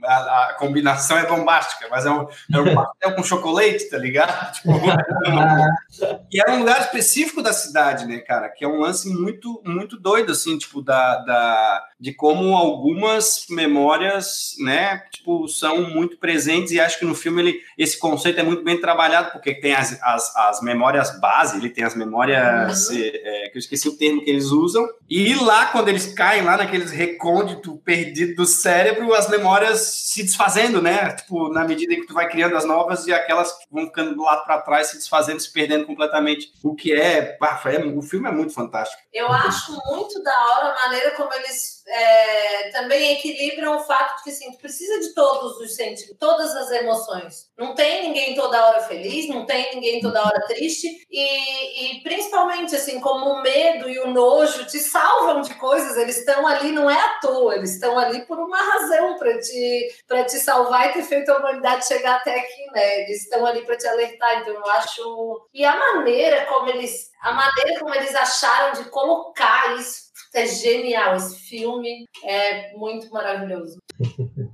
a, a, combinação é bombástica, mas é um, é um pastel com chocolate, tá ligado? Tipo, e é um lugar específico da cidade, né, cara? Que é um lance muito, muito doido, assim, tipo, da, da, de como algumas memórias, né, tipo, são muito presentes e acho que no filme ele, esse conceito é muito bem trabalhado, porque tem as, as, as memórias base, ele tem as memórias, uhum. é, que eu esqueci o termo que eles usam, e lá quando eles caem lá naqueles recônditos perdidos do cérebro, as memórias se desfazendo, né? Tipo, na medida em que tu vai criando as novas e aquelas que vão ficando do lado para trás, se desfazendo, se perdendo completamente. O que é, é, o filme é muito fantástico. Eu acho muito da hora a maneira como eles é, também equilibram o fato de que assim, tu precisa de todos os sentimentos, todas as emoções. Não tem ninguém toda hora feliz, não tem ninguém toda hora triste, e, e principalmente assim, como o medo e o nojo te salvam de coisas, eles estão ali, não é à toa, eles estão ali por uma razão para te, te salvar e ter feito a humanidade chegar até aqui, né? Eles estão ali para te alertar, então eu acho. E a maneira como eles. A maneira como eles acharam de colocar isso é genial. Esse filme é muito maravilhoso.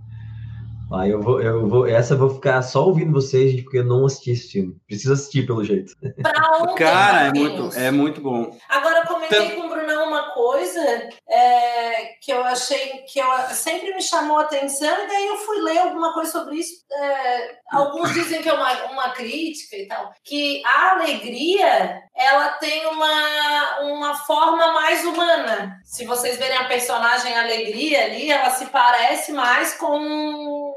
Ah, eu vou, eu vou, essa eu vou ficar só ouvindo vocês, porque eu não assisti esse filme. Preciso assistir, pelo jeito. Pra ontem, Cara, é muito, é muito bom. Agora, eu comentei com o Brunão uma coisa é, que eu achei que eu, sempre me chamou a atenção, e daí eu fui ler alguma coisa sobre isso. É, alguns dizem que é uma, uma crítica e tal. Que a alegria ela tem uma, uma forma mais humana. Se vocês verem a personagem Alegria ali, ela se parece mais com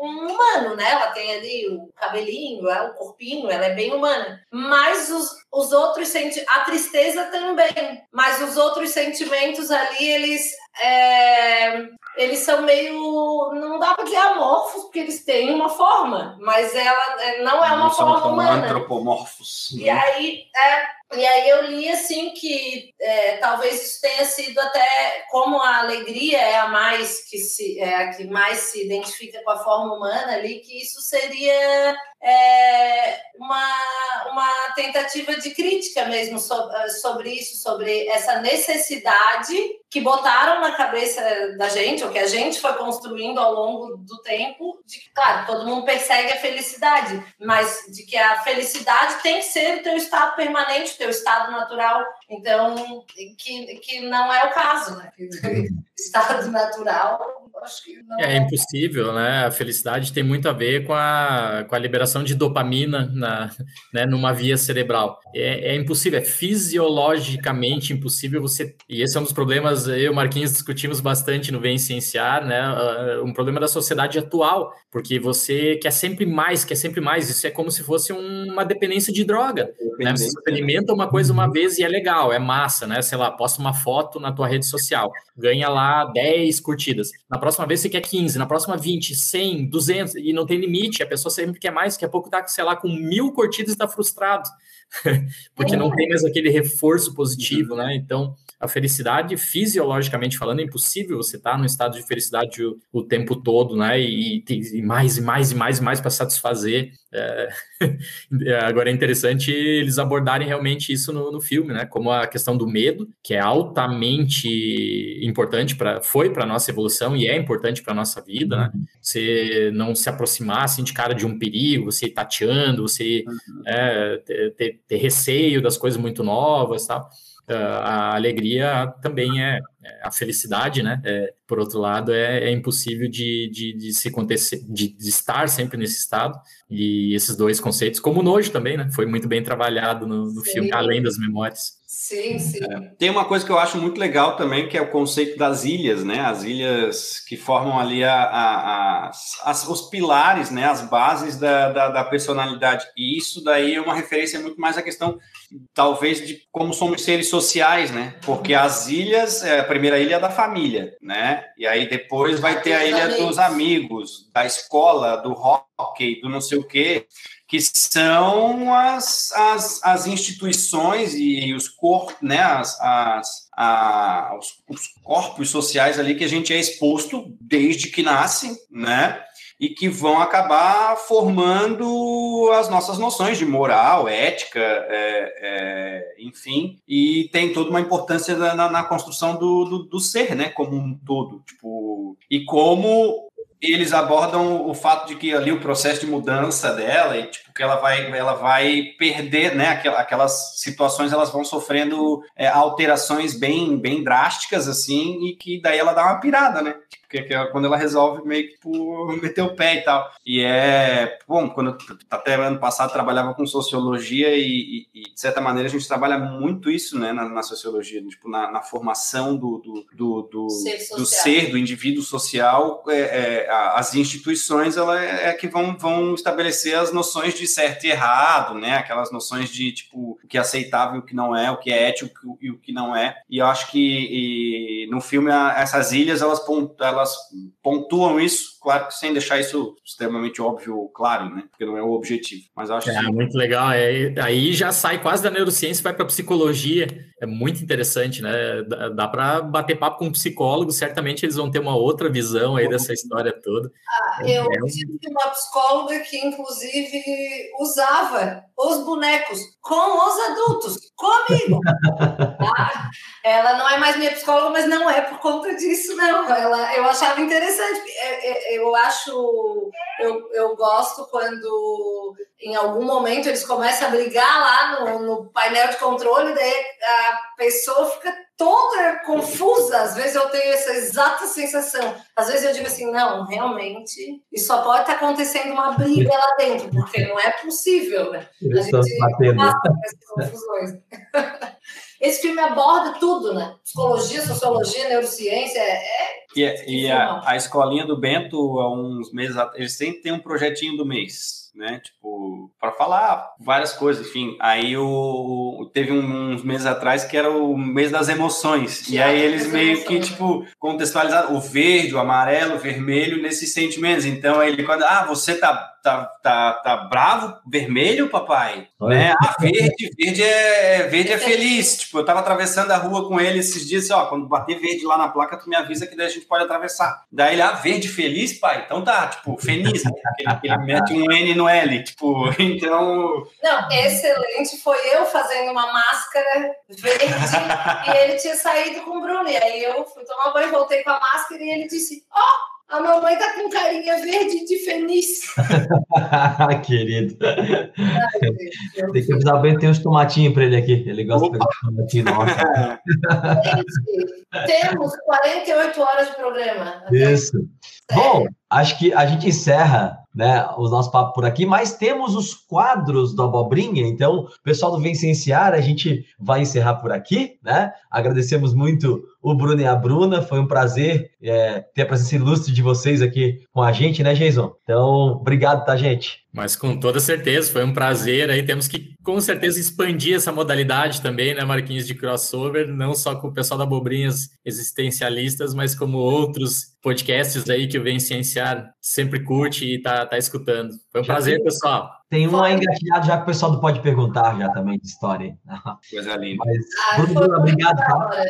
um humano, né? Ela tem ali o cabelinho, é o corpinho, ela é bem humana. Mas os, os outros sentimentos, a tristeza também, mas os outros sentimentos ali, eles é, eles são meio. Não dá para dizer amorfos, porque eles têm uma forma, mas ela é, não é uma não forma são humana. antropomorfos. E aí, é, e aí eu li assim que é, talvez isso tenha sido até como a alegria é a mais que se é a que mais se identifica com a forma humana ali, que isso seria é, uma, uma tentativa de crítica mesmo sobre, sobre isso, sobre essa necessidade que botaram na cabeça da gente, ou que a gente foi construindo ao longo do tempo, de que, claro, todo mundo persegue a felicidade, mas de que a felicidade tem que ser o teu estado permanente, o teu estado natural. Então, que, que não é o caso, né? Estado natural acho que não. É, é impossível, né? A felicidade tem muito a ver com a, com a liberação de dopamina na, né, numa via cerebral. É, é impossível, é fisiologicamente impossível você. E esse é um dos problemas eu e o Marquinhos discutimos bastante no Vem Cienciar, né? Uh, um problema da sociedade atual, porque você quer sempre mais, quer sempre mais. Isso é como se fosse uma dependência de droga. Né? Você experimenta uma coisa uma vez e é legal, é massa, né? Sei lá, posta uma foto na tua rede social, ganha lá 10 curtidas. Na próxima vez você quer 15, na próxima 20, 100, 200, e não tem limite. A pessoa sempre quer mais, daqui a pouco tá, sei lá, com mil curtidas e está frustrado. porque não tem mais aquele reforço positivo, né? Então, a felicidade, fisiologicamente falando, é impossível você estar tá num estado de felicidade o, o tempo todo, né? E, e, mais e mais e mais e mais para satisfazer. É... Agora é interessante eles abordarem realmente isso no, no, filme, né? Como a questão do medo, que é altamente importante para foi para nossa evolução e é importante para nossa vida, né? Você não se aproximar assim de cara de um perigo, você ir tateando, você uhum. é, ter, ter, receio das coisas muito novas, tal. a alegria também é, é, a felicidade, né? É, por outro lado, é, é impossível de, de, de se acontecer, de, de, estar sempre nesse estado. E esses dois conceitos, como o nojo também, né? Foi muito bem trabalhado no, no filme, além das memórias. Sim, sim. É, tem uma coisa que eu acho muito legal também, que é o conceito das ilhas, né? As ilhas que formam ali a, a, a as, os pilares, né? As bases da, da, da, personalidade. E isso daí é uma referência muito mais à questão, talvez, de como somos seres sociais, né? Porque as ilhas, é, a primeira ilha é da família, né? E aí depois vai ter a ilha dos amigos, da escola, do hockey, do não sei o quê que são as, as, as instituições e os corpos, né, as, as, a, os, os, corpos sociais ali que a gente é exposto desde que nasce, né, e que vão acabar formando as nossas noções de moral, ética, é, é, enfim, e tem toda uma importância na, na construção do, do, do, ser, né, como um todo, tipo, e como eles abordam o fato de que ali o processo de mudança dela e tipo que ela vai ela vai perder né aquelas situações elas vão sofrendo é, alterações bem bem drásticas assim e que daí ela dá uma pirada né porque é quando ela resolve meio que tipo, meter o pé e tal. E é, bom, quando até ano passado trabalhava com sociologia e, e, de certa maneira a gente trabalha muito isso, né, na, na sociologia, tipo, na, na formação do, do, do, do, ser, do ser, do indivíduo social, é, é, as instituições ela é, é, que vão, vão estabelecer as noções de certo e errado, né, aquelas noções de, tipo, o que é aceitável e o que não é, o que é ético e o que não é. E eu acho que e, no filme essas ilhas, elas, elas elas pontuam isso, claro que sem deixar isso extremamente óbvio, claro, né? Porque não é o objetivo. Mas acho é, que... muito legal. É, aí já sai quase da neurociência, vai para psicologia. É muito interessante, né? Dá, dá para bater papo com um psicólogo, certamente eles vão ter uma outra visão aí dessa história toda. Ah, eu é, tive uma psicóloga que, inclusive, usava os bonecos com os adultos, comigo. Tá? Ela não é mais minha psicóloga, mas não é por conta disso, não. Ela, eu achava interessante. É, é, eu acho, eu, eu gosto quando em algum momento eles começam a brigar lá no, no painel de controle, daí a pessoa fica toda confusa. Às vezes eu tenho essa exata sensação. Às vezes eu digo assim, não, realmente, isso só pode estar acontecendo uma briga lá dentro, porque não é possível, né? A gente passa essas confusões. Esse filme aborda tudo, né? Psicologia, sociologia, neurociência, é... E, e a, a escolinha do Bento, há uns meses, eles sempre têm um projetinho do mês né? Tipo, para falar várias coisas, enfim. Aí o, teve uns meses atrás que era o mês das emoções. e aí eles meio que, tipo, contextualizaram o verde, o amarelo, o vermelho nesses sentimentos. Então ele, quando, ah, você tá tá, tá, tá bravo, vermelho, papai? Né? Ah, verde, verde é, verde é feliz. Tipo, eu tava atravessando a rua com ele esses dias, ó, quando bater verde lá na placa, tu me avisa que daí a gente pode atravessar. Daí ele, ah, verde feliz, pai? Então tá, tipo, feliz, né? Ele, ele mete um N no L, tipo, então... Não, excelente, foi eu fazendo uma máscara verde e ele tinha saído com o Bruno, e aí eu fui tomar banho, voltei com a máscara e ele disse, ó, oh, a mamãe tá com carinha verde de feliz. Querido. Ai, tem que avisar bem, tem uns tomatinhos para ele aqui. Ele gosta Opa. de tomatinho, nossa. Gente, temos 48 horas de programa. Isso. Sério? Bom, acho que a gente encerra né, o nosso papo por aqui, mas temos os quadros do Abobrinha, então, pessoal do Vencenciar, a gente vai encerrar por aqui, né? Agradecemos muito o Bruno e a Bruna, foi um prazer é, ter a presença ilustre de vocês aqui com a gente, né, Jason? Então, obrigado, tá, gente? Mas com toda certeza, foi um prazer. Aí temos que, com certeza, expandir essa modalidade também, né, Marquinhos, de crossover, não só com o pessoal da Bobrinhas existencialistas, mas como outros podcasts aí que o Vem Cienciar sempre curte e tá, tá escutando. Foi um já prazer, pessoal. Tem um engatilhado já que o pessoal do Pode Perguntar já também de história. Coisa linda. Mas, ah, Bruno, obrigado. Tá?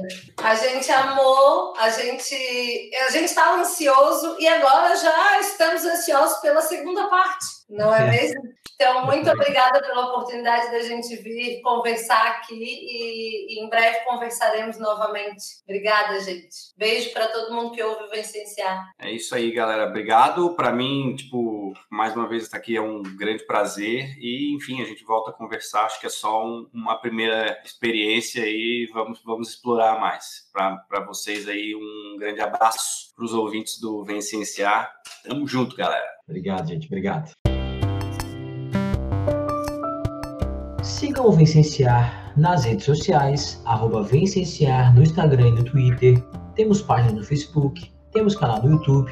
A gente amou, a gente a gente estava ansioso e agora já estamos ansiosos pela segunda parte não é, é, mesmo? Então, muito obrigada pela oportunidade da gente vir conversar aqui e, e em breve conversaremos novamente. Obrigada, gente. Beijo para todo mundo que ouve o Vencenciar. É isso aí, galera. Obrigado. Para mim, tipo, mais uma vez estar aqui é um grande prazer e, enfim, a gente volta a conversar. Acho que é só um, uma primeira experiência e vamos, vamos explorar mais. Para vocês aí, um grande abraço para os ouvintes do Vencenciar. Tamo junto, galera. Obrigado, gente. Obrigado. Sigam o Vencenciar nas redes sociais, arroba Vencenciar no Instagram e no Twitter. Temos página no Facebook, temos canal no YouTube.